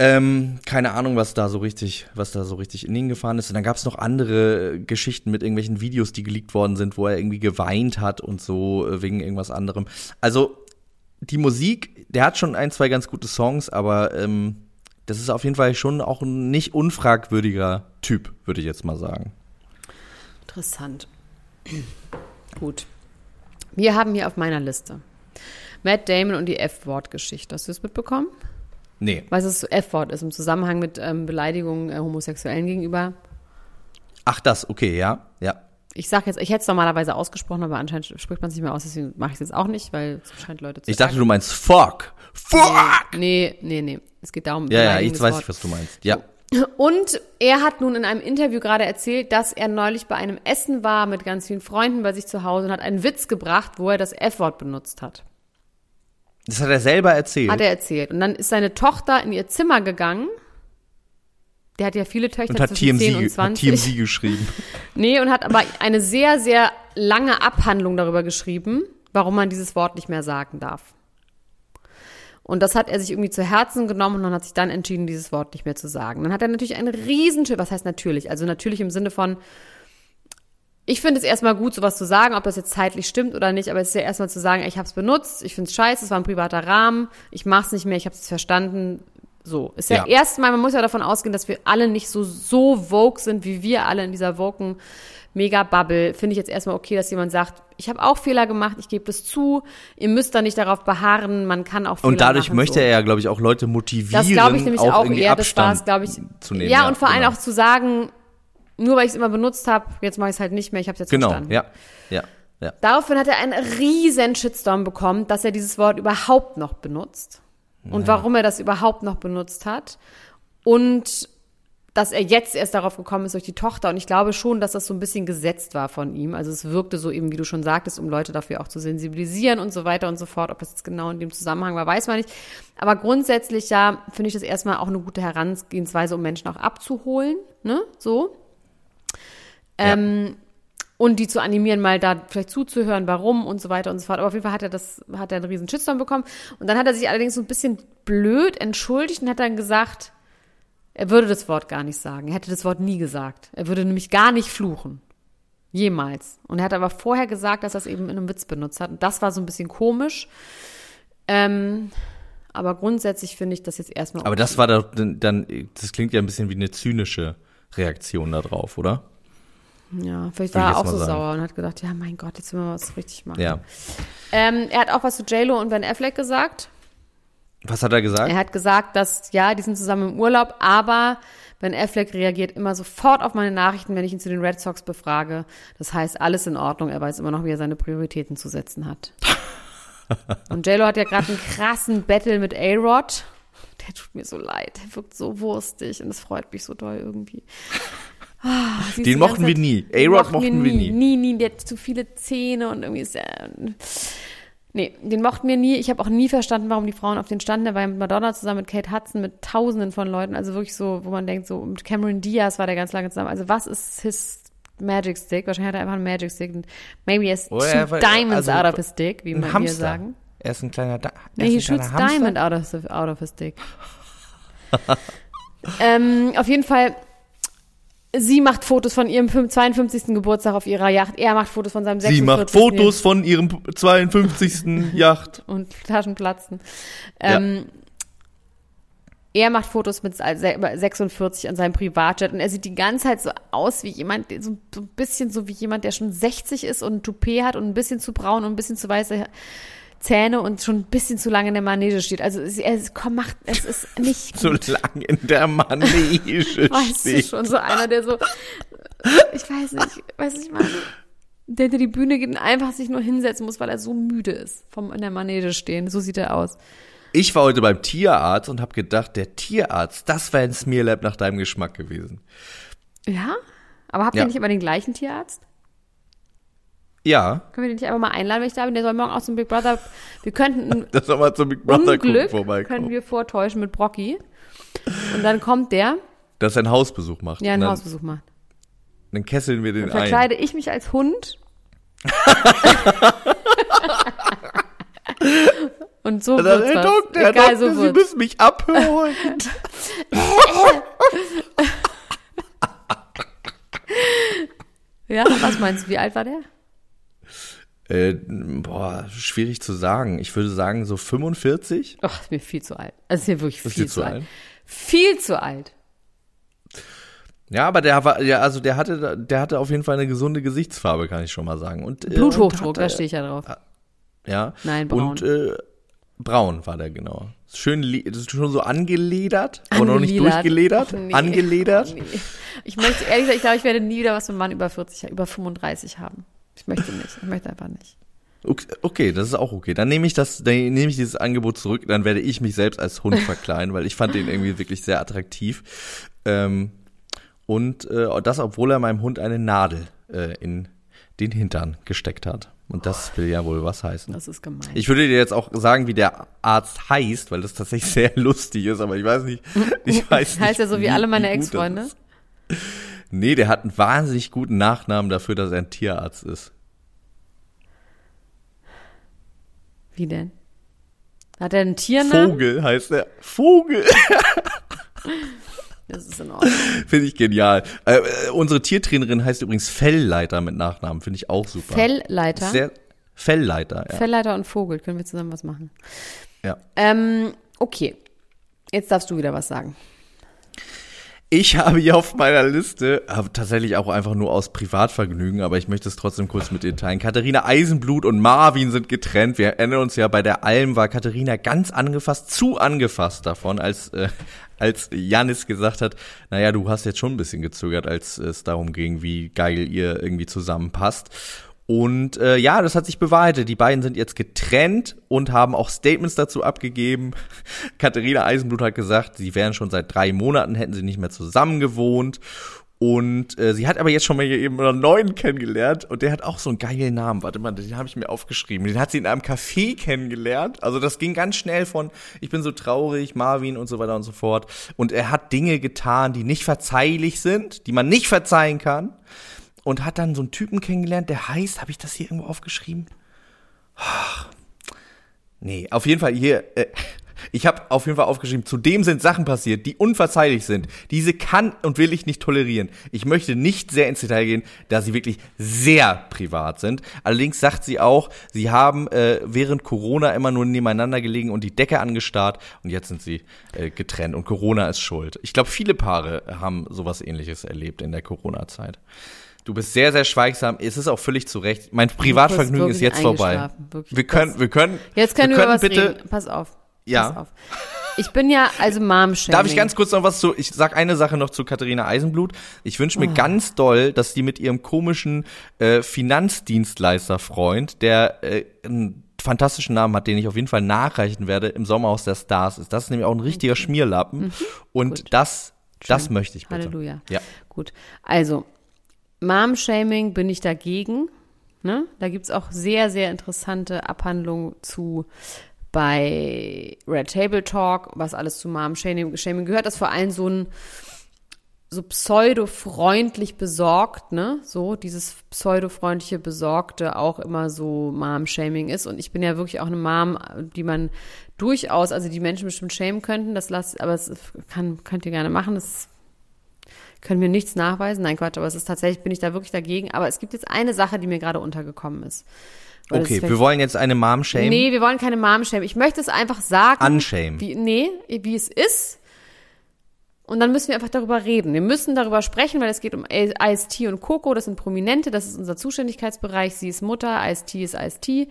Ähm, keine Ahnung, was da so richtig, was da so richtig in ihn gefahren ist. Und dann gab es noch andere Geschichten mit irgendwelchen Videos, die geleakt worden sind, wo er irgendwie geweint hat und so äh, wegen irgendwas anderem. Also die Musik, der hat schon ein, zwei ganz gute Songs, aber ähm, das ist auf jeden Fall schon auch ein nicht unfragwürdiger Typ, würde ich jetzt mal sagen. Interessant. Gut. Wir haben hier auf meiner Liste Matt Damon und die F-Wort-Geschichte. Hast du das mitbekommen? Nee. Was das F-Wort ist im Zusammenhang mit ähm, Beleidigungen äh, Homosexuellen gegenüber? Ach, das, okay, ja, ja. Ich sag jetzt, ich hätte es normalerweise ausgesprochen, aber anscheinend spricht man es nicht mehr aus, deswegen mache ich es jetzt auch nicht, weil es scheint Leute zu Ich dachte, sagen. du meinst fuck. Fuck! Nee, nee, nee. Es geht darum. Ja, ja, ich weiß nicht, was du meinst. Ja. Und er hat nun in einem Interview gerade erzählt, dass er neulich bei einem Essen war mit ganz vielen Freunden bei sich zu Hause und hat einen Witz gebracht, wo er das F-Wort benutzt hat. Das hat er selber erzählt. Hat er erzählt. Und dann ist seine Tochter in ihr Zimmer gegangen. Der hat ja viele Töchter und hat zwischen TMZ, 10 und 20. Hat TMZ geschrieben. nee, und hat aber eine sehr, sehr lange Abhandlung darüber geschrieben, warum man dieses Wort nicht mehr sagen darf. Und das hat er sich irgendwie zu Herzen genommen und hat sich dann entschieden, dieses Wort nicht mehr zu sagen. Dann hat er natürlich einen Riesenschild, was heißt natürlich? Also natürlich im Sinne von, ich finde es erstmal gut, sowas zu sagen, ob das jetzt zeitlich stimmt oder nicht, aber es ist ja erstmal zu sagen, ich habe es benutzt, ich finde es scheiße, es war ein privater Rahmen, ich mache es nicht mehr, ich habe es verstanden. So, ist ja, ja erstmal, man muss ja davon ausgehen, dass wir alle nicht so so vogue sind, wie wir alle in dieser woken Mega-Bubble, finde ich jetzt erstmal okay, dass jemand sagt, ich habe auch Fehler gemacht, ich gebe das zu, ihr müsst da nicht darauf beharren, man kann auch Fehler Und dadurch machen, möchte so. er ja, glaube ich, auch Leute motivieren, das glaube ich nämlich auch, auch eher, das war glaube ich, zu nehmen. Ja, ja und vor allem genau. auch zu sagen, nur weil ich es immer benutzt habe, jetzt mache ich es halt nicht mehr, ich habe es jetzt genau, verstanden. Genau, ja, ja. Ja. Daraufhin hat er einen riesen Shitstorm bekommen, dass er dieses Wort überhaupt noch benutzt. Und warum er das überhaupt noch benutzt hat. Und dass er jetzt erst darauf gekommen ist durch die Tochter. Und ich glaube schon, dass das so ein bisschen gesetzt war von ihm. Also es wirkte so eben, wie du schon sagtest, um Leute dafür auch zu sensibilisieren und so weiter und so fort. Ob das jetzt genau in dem Zusammenhang war, weiß man nicht. Aber grundsätzlich ja, finde ich das erstmal auch eine gute Herangehensweise, um Menschen auch abzuholen. Ne? So. Ja. Ähm, und die zu animieren, mal da vielleicht zuzuhören, warum und so weiter und so fort. Aber auf jeden Fall hat er das, hat er einen riesen Shitstorm bekommen. Und dann hat er sich allerdings so ein bisschen blöd entschuldigt und hat dann gesagt, er würde das Wort gar nicht sagen. Er hätte das Wort nie gesagt. Er würde nämlich gar nicht fluchen. Jemals. Und er hat aber vorher gesagt, dass er es eben in einem Witz benutzt hat. Und das war so ein bisschen komisch. Ähm, aber grundsätzlich finde ich das jetzt erstmal. Aber das war doch dann, das klingt ja ein bisschen wie eine zynische Reaktion darauf, oder? Ja, vielleicht war er auch so sagen. sauer und hat gedacht, ja, mein Gott, jetzt müssen wir was richtig machen. Ja. Ähm, er hat auch was zu JLo und Ben Affleck gesagt. Was hat er gesagt? Er hat gesagt, dass ja, die sind zusammen im Urlaub, aber Ben Affleck reagiert immer sofort auf meine Nachrichten, wenn ich ihn zu den Red Sox befrage. Das heißt, alles in Ordnung. Er weiß immer noch, wie er seine Prioritäten zu setzen hat. Und JLo hat ja gerade einen krassen Battle mit A-Rod. Der tut mir so leid. Der wirkt so wurstig und es freut mich so doll irgendwie. Oh, den mochten wir nie. A-Rod mochten wir nie. Nie, nie. Der hat zu viele Zähne und irgendwie ist er Nee, den mochten wir nie. Ich habe auch nie verstanden, warum die Frauen auf den standen. Der war ja mit Madonna zusammen, mit Kate Hudson, mit tausenden von Leuten. Also wirklich so, wo man denkt, so, mit Cameron Diaz war der ganz lange zusammen. Also was ist his Magic Stick? Wahrscheinlich hat er einfach einen Magic Stick. Maybe he has Oh, two war- diamonds also out of his stick, wie man hier sagen. Er ist ein kleiner, da er Nee, he shoots Hamster. diamond out of, out of his stick. ähm, auf jeden Fall, sie macht Fotos von ihrem 52. Geburtstag auf ihrer Yacht. Er macht Fotos von seinem 46. Sie macht Fotos von ihrem 52. Yacht. und Taschen platzen. Ähm, Er macht Fotos mit se- 46 an seinem Privatjet und er sieht die ganze Zeit so aus wie jemand, so ein bisschen so wie jemand, der schon 60 ist und ein Toupet hat und ein bisschen zu braun und ein bisschen zu weiße Zähne und schon ein bisschen zu lange in der Manege steht. Also es, ist- komm, macht, es ist nicht So gut. lang in der Manege Weißt du steht. schon, so einer, der so, ich weiß nicht, weiß nicht, meine, der hinter die Bühne geht und einfach sich nur hinsetzen muss, weil er so müde ist vom in der Manege stehen. So sieht er aus. Ich war heute beim Tierarzt und habe gedacht, der Tierarzt, das wäre ein Smearlab nach deinem Geschmack gewesen. Ja? Aber habt Ja. ihr nicht immer den gleichen Tierarzt? Ja, Können wir den nicht einfach mal einladen, wenn ich da bin? Der soll morgen auch zum Big Brother. Wir könnten das soll mal zum Big Brother gucken Unglück vorbeikommen. können wir vortäuschen mit Brocky. Und dann kommt der, Dass er einen Hausbesuch macht. der einen dann, Hausbesuch macht. Dann kesseln wir den Dann ein. verkleide ich mich als Hund. Und so wird's Herr. Doktor, Herr Egal, Doktor, so Sie wird's. müssen mich abholen. Ja, was meinst du? Wie alt war der? Äh, boah, schwierig zu sagen. Ich würde sagen so 45. Ach, ist mir viel zu alt. Also ist mir wirklich viel dir zu zu alt. alt? Viel zu alt. Ja, aber der war, ja, also der hatte, der hatte auf jeden Fall eine gesunde Gesichtsfarbe, kann ich schon mal sagen. Und, äh, Bluthochdruck, und da hatte- stehe ich ja drauf. Ja. Nein, braun. Und äh, braun war der genau. Schön, das ist schon so angeledert, aber noch nicht Angeledert. durchgeledert. Nee. Angeledert. Oh, nee. Ich möchte, ehrlich gesagt, ich glaube, ich werde nie wieder was mit einem Mann über 40, über 35 haben. Ich möchte nicht. Ich möchte einfach nicht. Okay, okay, das ist auch okay. Dann nehme ich das, dann nehme ich dieses Angebot zurück, dann werde ich mich selbst als Hund verkleiden, weil ich fand den irgendwie wirklich sehr attraktiv. Ähm, und äh, das, obwohl er meinem Hund eine Nadel äh, in den Hintern gesteckt hat. Und das will ja wohl was heißen. Das ist gemein. Ich würde dir jetzt auch sagen, wie der Arzt heißt, weil das tatsächlich sehr lustig ist, aber ich weiß nicht. Ich weiß nicht heißt er so wie alle meine Ex-Freunde? Nee, der hat einen wahnsinnig guten Nachnamen dafür, dass er ein Tierarzt ist. Wie denn? Hat er einen Tiernamen? Vogel heißt er. Vogel. Das ist in Ordnung. Finde ich genial. Äh, äh, unsere Tiertrainerin heißt übrigens Fellleiter mit Nachnamen. Finde ich auch super. Fellleiter. Sehr, Fellleiter, ja. Fellleiter und Vogel. Können wir zusammen was machen? ja. Ähm, okay. Jetzt darfst du wieder was sagen. Ich habe hier auf meiner Liste, tatsächlich auch einfach nur aus Privatvergnügen, aber ich möchte es trotzdem kurz mit dir teilen. Katharina Eisenblut und Marvin sind getrennt. Wir erinnern uns ja, bei der Alm war Katharina ganz angefasst, zu angefasst davon, als, äh, als Janis gesagt hat, naja, du hast jetzt schon ein bisschen gezögert, als es darum ging, wie geil ihr irgendwie zusammenpasst. Und äh, ja, das hat sich bewahrheitet. Die beiden sind jetzt getrennt und haben auch Statements dazu abgegeben. Katharina Eisenblut hat gesagt, sie wären schon seit drei Monaten, hätten sie nicht mehr zusammen gewohnt. Und äh, sie hat aber jetzt schon mal hier eben einen neuen kennengelernt und der hat auch so einen geilen Namen. Warte mal, den habe ich mir aufgeschrieben. Den hat sie in einem Café kennengelernt. Also das ging ganz schnell von ich bin so traurig, Marvin und so weiter und so fort. Und er hat Dinge getan, die nicht verzeihlich sind, die man nicht verzeihen kann und hat dann so einen Typen kennengelernt, der heißt, habe ich das hier irgendwo aufgeschrieben? Ach, nee, auf jeden Fall hier, äh, ich habe auf jeden Fall aufgeschrieben, zudem sind Sachen passiert, die unverzeihlich sind. Diese kann und will ich nicht tolerieren. Ich möchte nicht sehr ins Detail gehen, da sie wirklich sehr privat sind. Allerdings sagt sie auch, sie haben äh, während Corona immer nur nebeneinander gelegen und die Decke angestarrt und jetzt sind sie äh, getrennt und Corona ist schuld. Ich glaube, viele Paare haben sowas ähnliches erlebt in der Corona-Zeit. Du bist sehr, sehr schweigsam. Es ist auch völlig zu Recht. Mein Privatvergnügen ist jetzt vorbei. wirklich. Wir können, wir können. Jetzt können wir, wir was bitte, reden. Pass auf. Ja. Pass auf. Ich bin ja also mom Darf ich ganz kurz noch was zu, ich sag eine Sache noch zu Katharina Eisenblut. Ich wünsche mir ganz doll, dass die mit ihrem komischen äh, Finanzdienstleister-Freund, der äh, einen fantastischen Namen hat, den ich auf jeden Fall nachreichen werde, im Sommerhaus der Stars ist. Das ist nämlich auch ein richtiger Schmierlappen. Und Gut. das, das Schön. möchte ich bitte. Halleluja. Ja. Gut. Also, Mom-Shaming bin ich dagegen. Ne? Da gibt's auch sehr, sehr interessante Abhandlungen zu bei Red Table Talk, was alles zu Mom-Shaming Shaming gehört. Das vor allem so ein so pseudo-freundlich besorgt, ne? So, dieses pseudo-freundliche Besorgte auch immer so Mom-Shaming ist. Und ich bin ja wirklich auch eine Mom, die man durchaus, also die Menschen bestimmt schämen könnten, das lasst, aber es kann, könnt ihr gerne machen, das können wir nichts nachweisen. Nein, Quatsch, aber es ist tatsächlich, bin ich da wirklich dagegen. Aber es gibt jetzt eine Sache, die mir gerade untergekommen ist. Weil okay, wir wollen jetzt eine Mom shame. Nee, wir wollen keine Mom shame. Ich möchte es einfach sagen. Unshame. Wie, nee, wie es ist und dann müssen wir einfach darüber reden. Wir müssen darüber sprechen, weil es geht um IST und Coco. Das sind Prominente. Das ist unser Zuständigkeitsbereich. Sie ist Mutter. IST ist IST.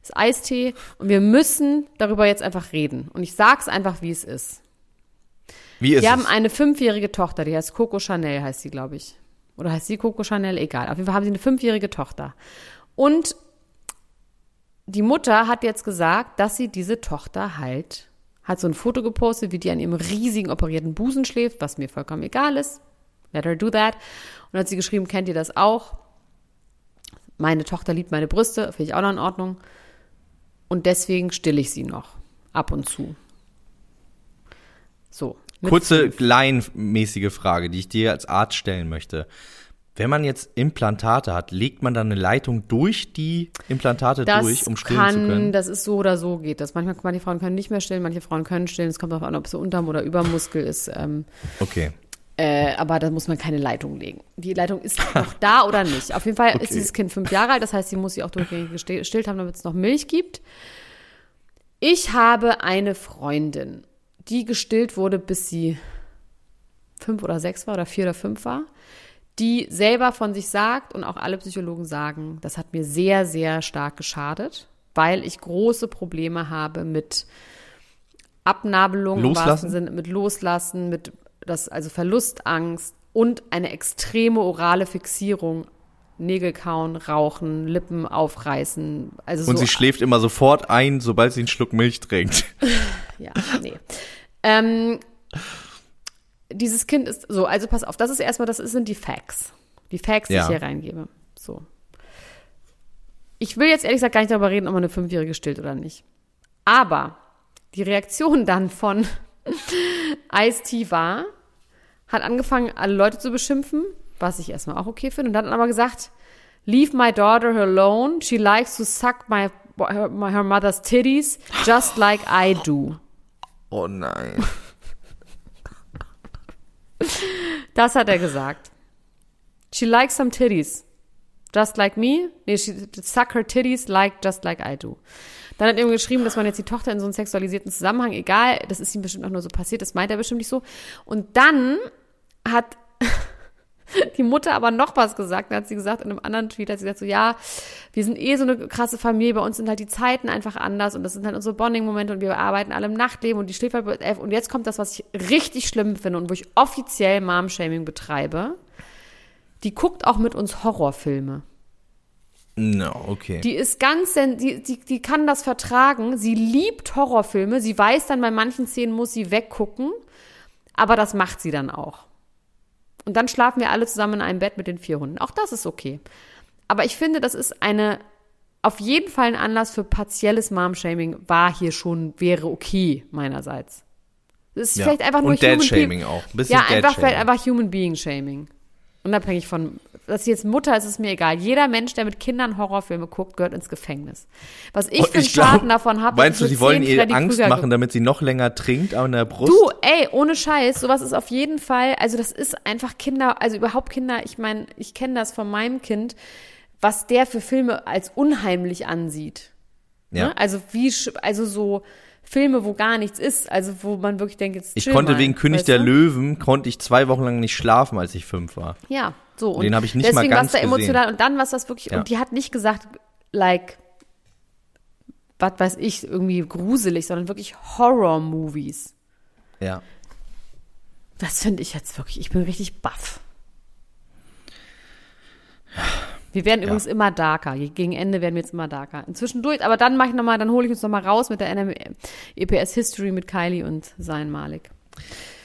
Ist Eistee. Und wir müssen darüber jetzt einfach reden. Und ich sag's einfach, wie es ist. Wie ist wir es? haben eine fünfjährige Tochter. Die heißt Coco Chanel, heißt sie, glaube ich. Oder heißt sie Coco Chanel? Egal. Auf jeden Fall haben sie eine fünfjährige Tochter. Und die Mutter hat jetzt gesagt, dass sie diese Tochter halt hat so ein Foto gepostet, wie die an ihrem riesigen operierten Busen schläft, was mir vollkommen egal ist. Let her do that. Und hat sie geschrieben, kennt ihr das auch? Meine Tochter liebt meine Brüste, finde ich auch noch in Ordnung. Und deswegen stille ich sie noch. Ab und zu. So. Kurze, laienmäßige Frage, die ich dir als Arzt stellen möchte. Wenn man jetzt Implantate hat, legt man dann eine Leitung durch die Implantate das durch, um stillen kann, zu können? Das ist so oder so geht das. Manchmal, manche Frauen können nicht mehr stillen, manche Frauen können stillen. Es kommt darauf an, ob es Unterm- oder Übermuskel ist. Ähm, okay. Äh, aber da muss man keine Leitung legen. Die Leitung ist noch da oder nicht. Auf jeden Fall okay. ist dieses Kind fünf Jahre alt, das heißt, sie muss sie auch durchgängig gestillt haben, damit es noch Milch gibt. Ich habe eine Freundin, die gestillt wurde, bis sie fünf oder sechs war oder vier oder fünf war die selber von sich sagt und auch alle Psychologen sagen, das hat mir sehr, sehr stark geschadet, weil ich große Probleme habe mit Abnabelung, Loslassen? Sinne, mit Loslassen, mit das, also Verlustangst und eine extreme orale Fixierung. Nägel kauen, rauchen, Lippen aufreißen. Also und so sie schläft immer sofort ein, sobald sie einen Schluck Milch trinkt. ja, nee. Ähm, dieses Kind ist so, also pass auf, das ist erstmal, das sind die Facts. Die Facts, die Ja. ich hier reingebe. So. Ich will jetzt ehrlich gesagt gar nicht darüber reden, ob man eine Fünfjährige stillt oder nicht. Aber die Reaktion dann von Ice-T war, hat angefangen, alle Leute zu beschimpfen, was ich erstmal auch okay finde, und dann hat aber gesagt, leave my daughter alone, she likes to suck my, her, her mother's titties, just like I do. Oh nein. Das hat er gesagt. She likes some titties. Just like me. Nee, she suck her titties like just like I do. Dann hat er ihm geschrieben, dass man jetzt die Tochter in so einen sexualisierten Zusammenhang, egal, das ist ihm bestimmt auch nur so passiert, das meint er bestimmt nicht so. Und dann hat die Mutter aber noch was gesagt. Dann hat sie gesagt, in einem anderen Tweet hat sie gesagt so, ja, wir sind eh so eine krasse Familie, bei uns sind halt die Zeiten einfach anders und das sind halt unsere Bonding-Momente und wir arbeiten alle im Nachtleben und die schläft halt bis elf. Und jetzt kommt das, was ich richtig schlimm finde und wo ich offiziell Mom-Shaming betreibe. Die guckt auch mit uns Horrorfilme. No, okay. Die ist ganz, die, die, die kann das vertragen. Sie liebt Horrorfilme. Sie weiß dann, bei manchen Szenen muss sie weggucken. Aber das macht sie dann auch. Und dann schlafen wir alle zusammen in einem Bett mit den vier Hunden. Auch das ist okay. Aber ich finde, das ist eine, auf jeden Fall ein Anlass für partielles Mom-Shaming war hier schon, wäre okay meinerseits. Das ist Ja. vielleicht einfach nur Und Human Being- auch. Ein bisschen Ja, einfach vielleicht einfach Human Being Shaming. Unabhängig von, dass sie jetzt Mutter ist, ist mir egal. Jeder Mensch, der mit Kindern Horrorfilme guckt, gehört ins Gefängnis. Was ich Und für einen Schaden davon habe. Meinst du, sie wollen ihr Angst machen, damit sie noch länger trinkt an der Brust? Du, ey, ohne Scheiß, sowas ist auf jeden Fall, also das ist einfach Kinder, also überhaupt Kinder, ich meine, ich kenne das von meinem Kind, was der für Filme als unheimlich ansieht. ja. Ne? Also wie, also so Filme, wo gar nichts ist, also wo man wirklich denkt, jetzt Ich konnte mal, wegen König der du? Löwen, konnte ich zwei Wochen lang nicht schlafen, als ich fünf war. Ja, so. Und Den hab ich nicht mal deswegen ganz war's da gesehen. emotional und dann was das wirklich, Ja. und die hat nicht gesagt, like, was weiß ich, irgendwie gruselig, sondern wirklich Horror-Movies. Ja. Das finde ich jetzt wirklich, ich bin richtig baff. Wir werden übrigens immer darker. Gegen Ende werden wir jetzt immer darker. Inzwischen durch, aber dann mache ich noch mal, dann hole ich uns noch mal raus mit der NM EPS History mit Kylie und sein Malik.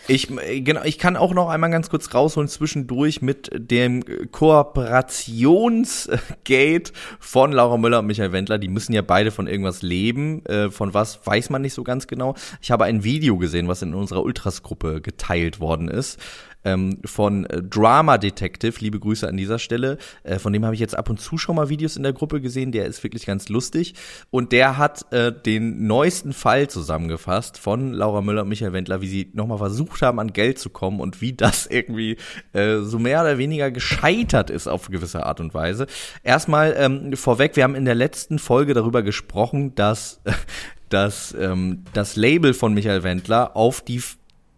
Ich, genau, ich kann auch noch einmal ganz kurz rausholen zwischendurch mit dem Kooperationsgate von Laura Müller und Michael Wendler. Die müssen ja beide von irgendwas leben. Äh, von was weiß man nicht so ganz genau. Ich habe ein Video gesehen, was in unserer Ultras-Gruppe geteilt worden ist ähm, von äh, Drama Detective, liebe Grüße an dieser Stelle. Äh, von dem habe ich jetzt ab und zu schon mal Videos in der Gruppe gesehen, der ist wirklich ganz lustig. Und der hat äh, den neuesten Fall zusammengefasst von Laura Müller und Michael Wendler, wie sie nochmal versucht haben, an Geld zu kommen und wie das irgendwie äh, so mehr oder weniger gescheitert ist auf gewisse Art und Weise. Erstmal ähm, vorweg, wir haben in der letzten Folge darüber gesprochen, dass dass ähm, das Label von Michael Wendler auf die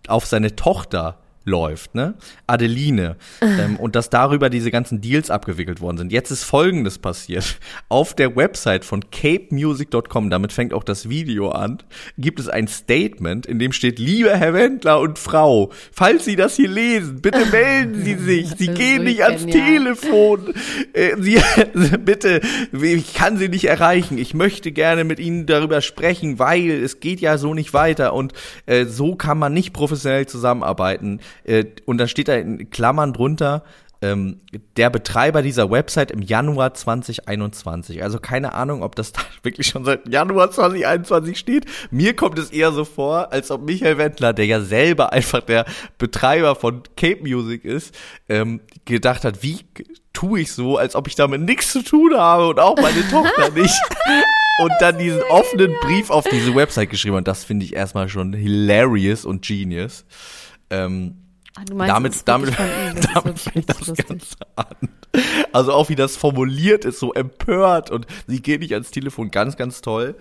auf seine Tochter läuft, ne? Adeline. ähm, und dass darüber diese ganzen Deals abgewickelt worden sind. Jetzt ist Folgendes passiert. Auf der Website von capemusic.com, damit fängt auch das Video an, gibt es ein Statement, in dem steht, liebe Herr Wendler und Frau, falls Sie das hier lesen, bitte melden Sie sich. Sie gehen nicht ans Telefon. Äh, Sie, bitte, ich kann Sie nicht erreichen. Ich möchte gerne mit Ihnen darüber sprechen, weil es geht ja so nicht weiter und äh, so kann man nicht professionell zusammenarbeiten. Äh, und da steht da in Klammern drunter, ähm, der Betreiber dieser Website im Januar 2021. Also keine Ahnung, ob das da wirklich schon seit Januar 2021 steht. Mir kommt es eher so vor, als ob Michael Wendler, der ja selber einfach der Betreiber von Cape Music ist, ähm, gedacht hat, wie tue ich so, als ob ich damit nichts zu tun habe und auch meine Tochter nicht. und dann diesen offenen Brief auf diese Website geschrieben. Und das finde ich erstmal schon hilarious und genius. Ähm, Ach, meinst, damit, damit, damit fängt das lustig. Ganze an. Also auch wie das formuliert ist, so empört und sie geht nicht ans Telefon, ganz, ganz toll.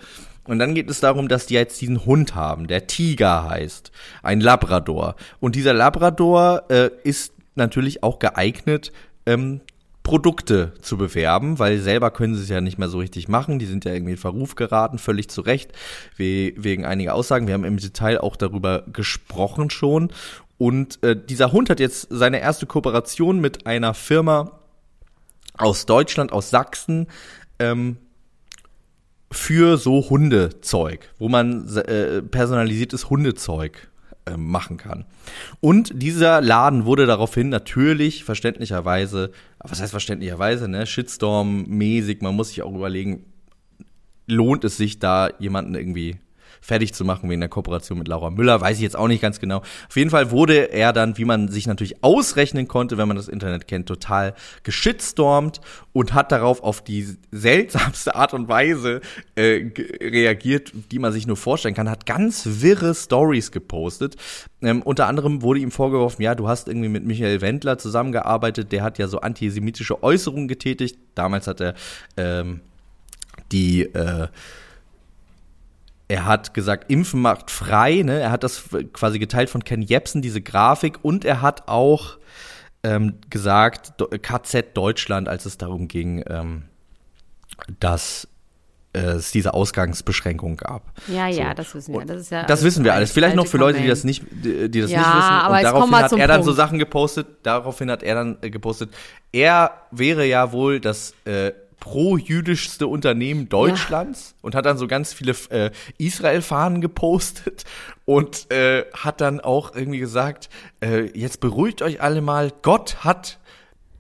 Und dann geht es darum, dass die jetzt diesen Hund haben, der Tiger heißt, ein Labrador. Und dieser Labrador äh, ist natürlich auch geeignet, ähm, Produkte zu bewerben, weil selber können sie es ja nicht mehr so richtig machen. Die sind ja irgendwie in Verruf geraten, völlig zu Recht, wegen einiger Aussagen. Wir haben im Detail auch darüber gesprochen schon. Und äh, dieser Hund hat jetzt seine erste Kooperation mit einer Firma aus Deutschland, aus Sachsen, ähm, für so Hundezeug, wo man äh, personalisiertes Hundezeug äh, machen kann. Und dieser Laden wurde daraufhin natürlich verständlicherweise, was heißt verständlicherweise, ne, Shitstorm-mäßig, man muss sich auch überlegen, lohnt es sich da jemanden irgendwie fertig zu machen wegen der Kooperation mit Laura Müller. Weiß ich jetzt auch nicht ganz genau. Auf jeden Fall wurde er dann, wie man sich natürlich ausrechnen konnte, wenn man das Internet kennt, total geschitstormt und hat darauf auf die seltsamste Art und Weise äh, reagiert, die man sich nur vorstellen kann, hat ganz wirre Stories gepostet. Ähm, unter anderem wurde ihm vorgeworfen, ja, du hast irgendwie mit Michael Wendler zusammengearbeitet, der hat ja so antisemitische Äußerungen getätigt. Damals hat er ähm, die äh, er hat gesagt, Impfen macht frei, ne? Er hat das quasi geteilt von Ken Jebsen, diese Grafik, und er hat auch ähm, gesagt, KZ Deutschland, als es darum ging, ähm, dass es diese Ausgangsbeschränkung gab. Ja, ja, das wissen wir. Das, ja das wissen wir alles. Vielleicht noch für Leute, die das nicht, die, das ja, nicht wissen. Aber und daraufhin hat er dann Punkt. so Sachen gepostet. Daraufhin hat er dann äh, gepostet. Er wäre ja wohl das äh, pro-jüdischste Unternehmen Deutschlands ja. und hat dann so ganz viele äh, Israel-Fahnen gepostet und äh, hat dann auch irgendwie gesagt, äh, jetzt beruhigt euch alle mal, Gott hat,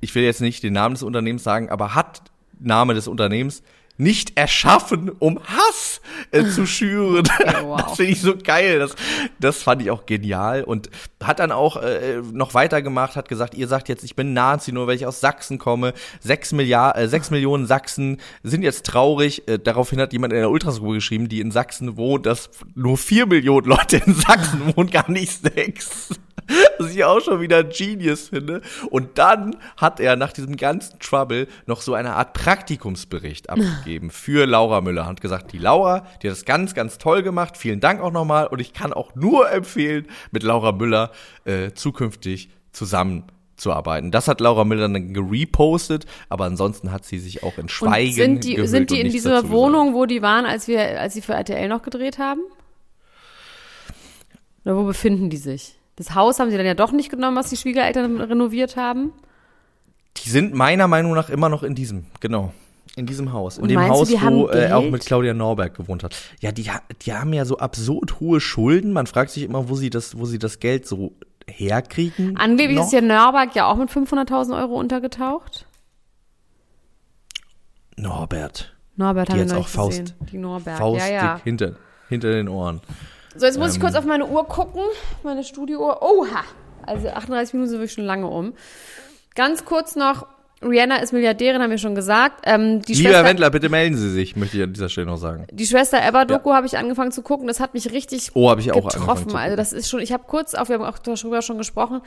ich will jetzt nicht den Namen des Unternehmens sagen, aber hat Name des Unternehmens nicht erschaffen, um Hass äh, zu schüren. Okay, wow. Das finde ich so geil. Das, das fand ich auch genial und hat dann auch äh, noch weitergemacht, hat gesagt, ihr sagt jetzt, ich bin Nazi, nur weil ich aus Sachsen komme. Sechs, Milliard, äh, sechs Millionen Sachsen sind jetzt traurig. Äh, daraufhin hat jemand in der Ultrasgruppe geschrieben, die in Sachsen wohnt, dass nur vier Millionen Leute in Sachsen wohnen, gar nicht sechs. was ich auch schon wieder Genius finde. Und dann hat er nach diesem ganzen Trouble noch so eine Art Praktikumsbericht abgegeben für Laura Müller. Hat gesagt, die Laura, die hat das ganz, ganz toll gemacht. Vielen Dank auch nochmal. Und ich kann auch nur empfehlen, mit Laura Müller äh, zukünftig zusammen zu arbeiten. Das hat Laura Müller dann gerepostet, aber ansonsten hat sie sich auch in Schweigen und sind die, sind die in dieser Wohnung, wo die waren, als wir, als sie für RTL noch gedreht haben? Oder wo befinden die sich? Das Haus haben sie dann ja doch nicht genommen, was die Schwiegereltern renoviert haben. Die sind meiner Meinung nach immer noch in diesem, genau. In diesem Haus. In Und dem du, Haus, haben wo er auch mit Claudia Norberg gewohnt hat. Ja, die, die haben ja so absurd hohe Schulden. Man fragt sich immer, wo sie das, wo sie das Geld so herkriegen. Angeblich noch. ist ja Norberg ja auch mit 500.000 Euro untergetaucht. Norbert. Norbert wir jetzt auch Faust, gesehen. Die Norberg. Faustdick ja, ja. hinter, hinter den Ohren. So, jetzt muss ich kurz Ähm. auf meine Uhr gucken. Meine Studiouhr. Oha! Also 38 Minuten sind wirklich schon lange um. Ganz kurz noch. Rihanna ist Milliardärin, haben wir schon gesagt. Ähm, die Lieber Schwester, Wendler, bitte melden Sie sich, möchte ich an dieser Stelle noch sagen. die Schwester Eva-Doku habe ich angefangen zu gucken. Das hat mich richtig Oh, habe ich auch getroffen. Also das ist schon, ich habe kurz auf, wir haben auch darüber schon gesprochen,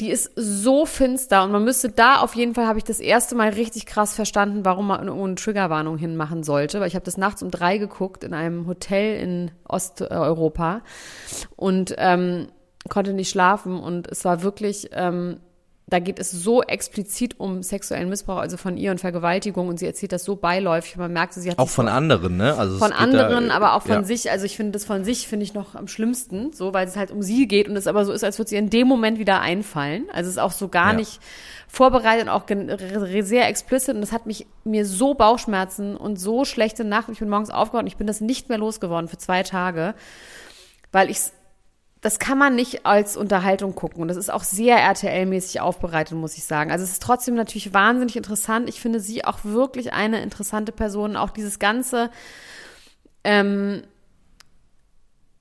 die ist so finster und man müsste da auf jeden Fall, habe ich das erste Mal richtig krass verstanden, warum man irgendwo eine Triggerwarnung hinmachen sollte, weil ich habe das nachts um drei geguckt in einem Hotel in Osteuropa und ähm, konnte nicht schlafen und es war wirklich, ähm, da geht es so explizit um sexuellen Missbrauch, also von ihr und Vergewaltigung und sie erzählt das so beiläufig, man merkt, sie hat Auch von anderen, ne? Also von anderen, da, aber auch von ja. sich. Also ich finde das von sich finde ich noch am schlimmsten, so weil es halt um sie geht und es aber so ist, als würde sie in dem Moment wieder einfallen. Also es ist auch so gar Ja. nicht vorbereitet und auch sehr explicit und das hat mich mir so Bauchschmerzen und so schlechte Nacht. Ich bin morgens aufgewacht und ich bin das nicht mehr losgeworden für zwei Tage, weil ich das kann man nicht als Unterhaltung gucken. Und das ist auch sehr RTL-mäßig aufbereitet, muss ich sagen. Also es ist trotzdem natürlich wahnsinnig interessant. Ich finde sie auch wirklich eine interessante Person. Auch dieses ganze ähm,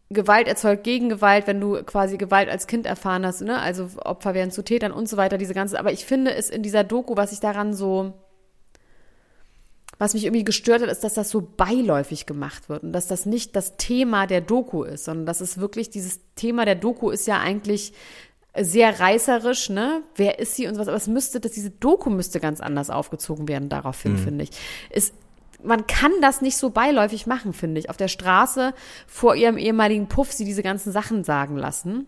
Gewalt erzeugt Gegengewalt, wenn du quasi Gewalt als Kind erfahren hast, ne? Also Opfer werden zu Tätern und so weiter, diese ganze. Aber ich finde es in dieser Doku, was ich daran so, was mich irgendwie gestört hat, ist, dass das so beiläufig gemacht wird und dass das nicht das Thema der Doku ist, sondern dass es wirklich dieses Thema der Doku ist ja eigentlich sehr reißerisch, ne? Wer ist sie und was, aber es müsste, dass diese Doku müsste ganz anders aufgezogen werden daraufhin, finde ich. Es, man kann das nicht so beiläufig machen, finde ich. Auf der Straße vor ihrem ehemaligen Puff sie diese ganzen Sachen sagen lassen.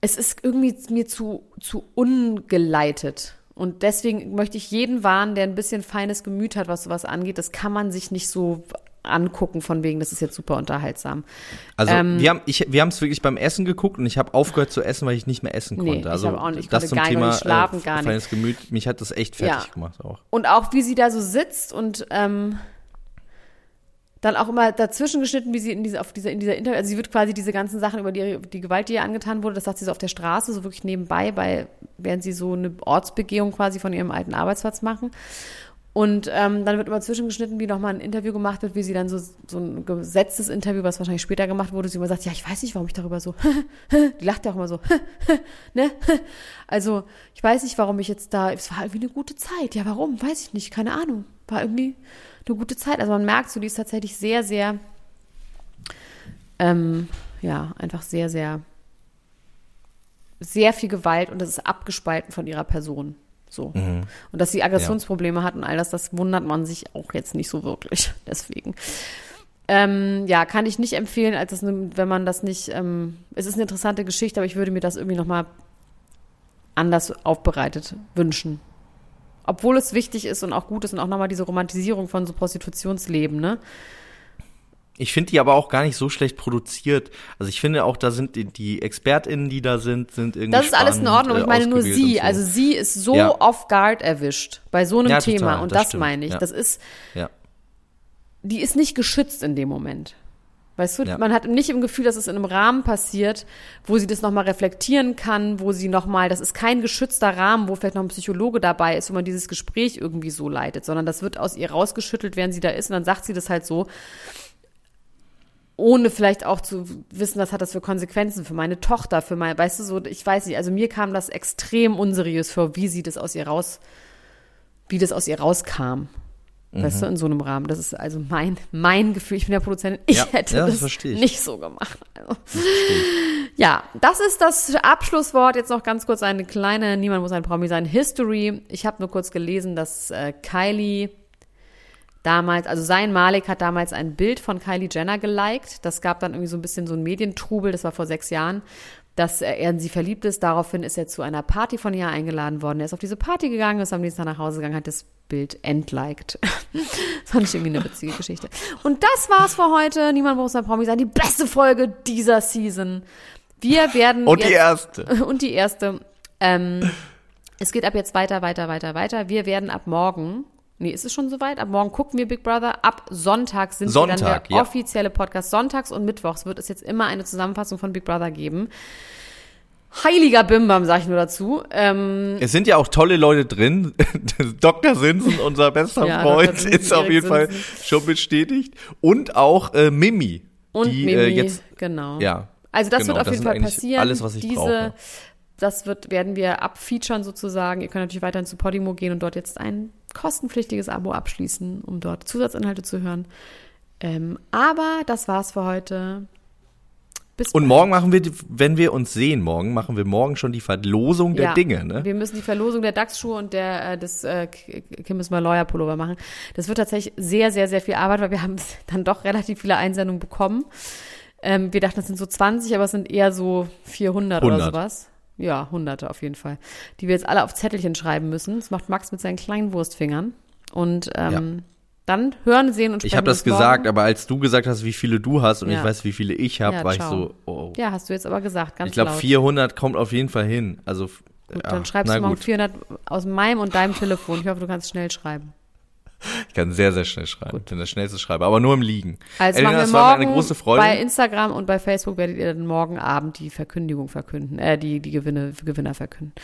Es ist irgendwie mir zu, zu ungeleitet. Und deswegen möchte ich jeden warnen, der ein bisschen feines Gemüt hat, was sowas angeht. Das kann man sich nicht so angucken, von wegen, das ist jetzt super unterhaltsam. Also Ähm, wir haben ich, wir haben es wirklich beim Essen geguckt und ich habe aufgehört zu essen, weil ich nicht mehr essen Nee, konnte. ich Also hab auch nicht. Ich das zum Thema nicht schlafen, äh, gar nicht. feines Gemüt, mich hat das echt fertig Ja. gemacht auch. Und auch wie sie da so sitzt und ähm, dann auch immer dazwischen geschnitten, wie sie in dieser, auf dieser, in dieser Interview, also sie wird quasi diese ganzen Sachen über die, die Gewalt, die ihr angetan wurde, das sagt sie so auf der Straße, so wirklich nebenbei, bei, während sie so eine Ortsbegehung quasi von ihrem alten Arbeitsplatz machen. Und ähm, dann wird immer zwischengeschnitten, wie nochmal ein Interview gemacht wird, wie sie dann so, so ein gesetztes Interview, was wahrscheinlich später gemacht wurde, sie immer sagt, ja, ich weiß nicht, warum ich darüber so, die lacht ja auch immer so, ne? Also, ich weiß nicht, warum ich jetzt da, es war irgendwie eine gute Zeit. Ja, warum? Weiß ich nicht, keine Ahnung. War irgendwie eine gute Zeit. Also man merkt so, die ist tatsächlich sehr, sehr, ähm, ja, einfach sehr, sehr, sehr viel Gewalt und das ist abgespalten von ihrer Person. So. Und dass sie Aggressionsprobleme hat und all das, das wundert man sich auch jetzt nicht so wirklich. Deswegen. Ähm, ja, kann ich nicht empfehlen, als das eine, wenn man das nicht, ähm, es ist eine interessante Geschichte, aber ich würde mir das irgendwie nochmal anders aufbereitet wünschen. Obwohl es wichtig ist und auch gut ist und auch nochmal diese Romantisierung von so Prostitutionsleben, ne? Ich finde die aber auch gar nicht so schlecht produziert. Also ich finde auch, da sind die, die ExpertInnen, die da sind, sind irgendwie Das ist alles in Ordnung. äh, Ich meine nur sie. so. Also sie ist so Ja. off guard erwischt bei so einem Ja, Thema. total, und das das, meine ich. ja. Das ist, ja. die ist nicht geschützt in dem Moment. Weißt du, Ja. man hat nicht im Gefühl, dass es in einem Rahmen passiert, wo sie das nochmal reflektieren kann, wo sie nochmal, das ist kein geschützter Rahmen, wo vielleicht noch ein Psychologe dabei ist, wo man dieses Gespräch irgendwie so leitet, sondern das wird aus ihr rausgeschüttelt, während sie da ist und dann sagt sie das halt so, ohne vielleicht auch zu wissen, was hat das für Konsequenzen für meine Tochter, für meine, weißt du, so, ich weiß nicht, also mir kam das extrem unseriös vor, wie sie das aus ihr raus, wie das aus ihr rauskam. Weißt du, in so einem Rahmen. Das ist also mein, mein Gefühl. Ich bin ja Produzentin. Ich Ja, hätte ja, das das, nicht so gemacht. Also. Ja, das ist das Abschlusswort. Jetzt noch ganz kurz eine kleine, niemand muss ein Promi sein, History. Ich habe nur kurz gelesen, dass äh, Kylie damals, also sein Malik hat damals ein Bild von Kylie Jenner geliked. Das gab dann irgendwie so ein bisschen so ein Medientrubel, das war vor sechs Jahren, dass er in sie verliebt ist. Daraufhin ist er zu einer Party von ihr eingeladen worden. Er ist auf diese Party gegangen, ist am nächsten Tag nach Hause gegangen, hat das Bild entliked. das fand ich irgendwie eine witzige Geschichte. Und das war's für heute. Niemand muss ein Promi sein. Die beste Folge dieser Season. Wir werden Und die jetzt- erste. und die erste. Ähm, Es geht ab jetzt weiter, weiter, weiter, weiter. Wir werden ab morgen, nee, ist es schon soweit? Ab morgen gucken wir Big Brother. Ab Sonntag sind Sonntag, wir dann der ja. offizielle Podcast. Sonntags und Mittwochs wird es jetzt immer eine Zusammenfassung von Big Brother geben. Heiliger Bimbam, sag ich nur dazu. Ähm, Es sind ja auch tolle Leute drin. Dr. Sinsen, unser bester Ja, Freund. Sinsen, ist auf jeden Fall Sinsen. schon bestätigt. Und auch äh, Mimi. und die Mimi, äh, jetzt genau. ja. Also das Genau, wird auf das jeden Fall passieren. alles, was ich Diese, brauche. Das wird, werden wir abfeaturen sozusagen. Ihr könnt natürlich weiterhin zu Podimo gehen und dort jetzt ein kostenpflichtiges Abo abschließen, um dort Zusatzinhalte zu hören. Ähm, aber das war's für heute. Bis Und bald. morgen machen wir, wenn wir uns sehen, morgen machen wir morgen schon die Verlosung der Ja, Dinge, ne? Wir müssen die Verlosung der DAX-Schuhe und der äh, des äh, K- Kim is my Lawyer Pullover machen. Das wird tatsächlich sehr, sehr, sehr viel Arbeit, weil wir haben dann doch relativ viele Einsendungen bekommen. Ähm, wir dachten, es sind so 20, aber es sind eher so 400 oder 100. sowas. Ja, hunderte auf jeden Fall. Die wir jetzt alle auf Zettelchen schreiben müssen. Das macht Max mit seinen kleinen Wurstfingern. Und ähm, dann hören, sehen und sprechen Ich habe das gesagt, aber als du gesagt hast, wie viele du hast und Ja. ich weiß, wie viele ich habe, Ja, war ich ciao. so, oh. Ja, hast du jetzt aber gesagt, ganz ich glaube, laut. 400 kommt auf jeden Fall hin. Also, Gut, ja, dann schreibst du morgen gut. 400 aus meinem und deinem Telefon. Ich hoffe, du kannst schnell schreiben. Ich kann sehr, sehr schnell schreiben. Ich bin der schnellste Schreiber, aber nur im Liegen. Also Elena, machen wir morgen eine große Freude. bei Instagram und bei Facebook werdet ihr dann morgen Abend die Verkündigung verkünden, äh, die, die Gewinne, Gewinner verkünden.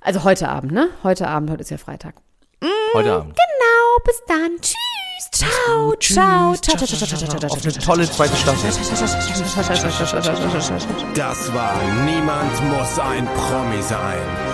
Also heute Abend, ne? Heute Abend, heute ist ja Freitag. Heute Abend. Genau, bis dann. Tschüss. Ciao, ciao, ciao, ciao, ciao, ciao, ciao, ciao, Auf eine tolle zweite Staffel. Das war Niemand muss ein Promi sein.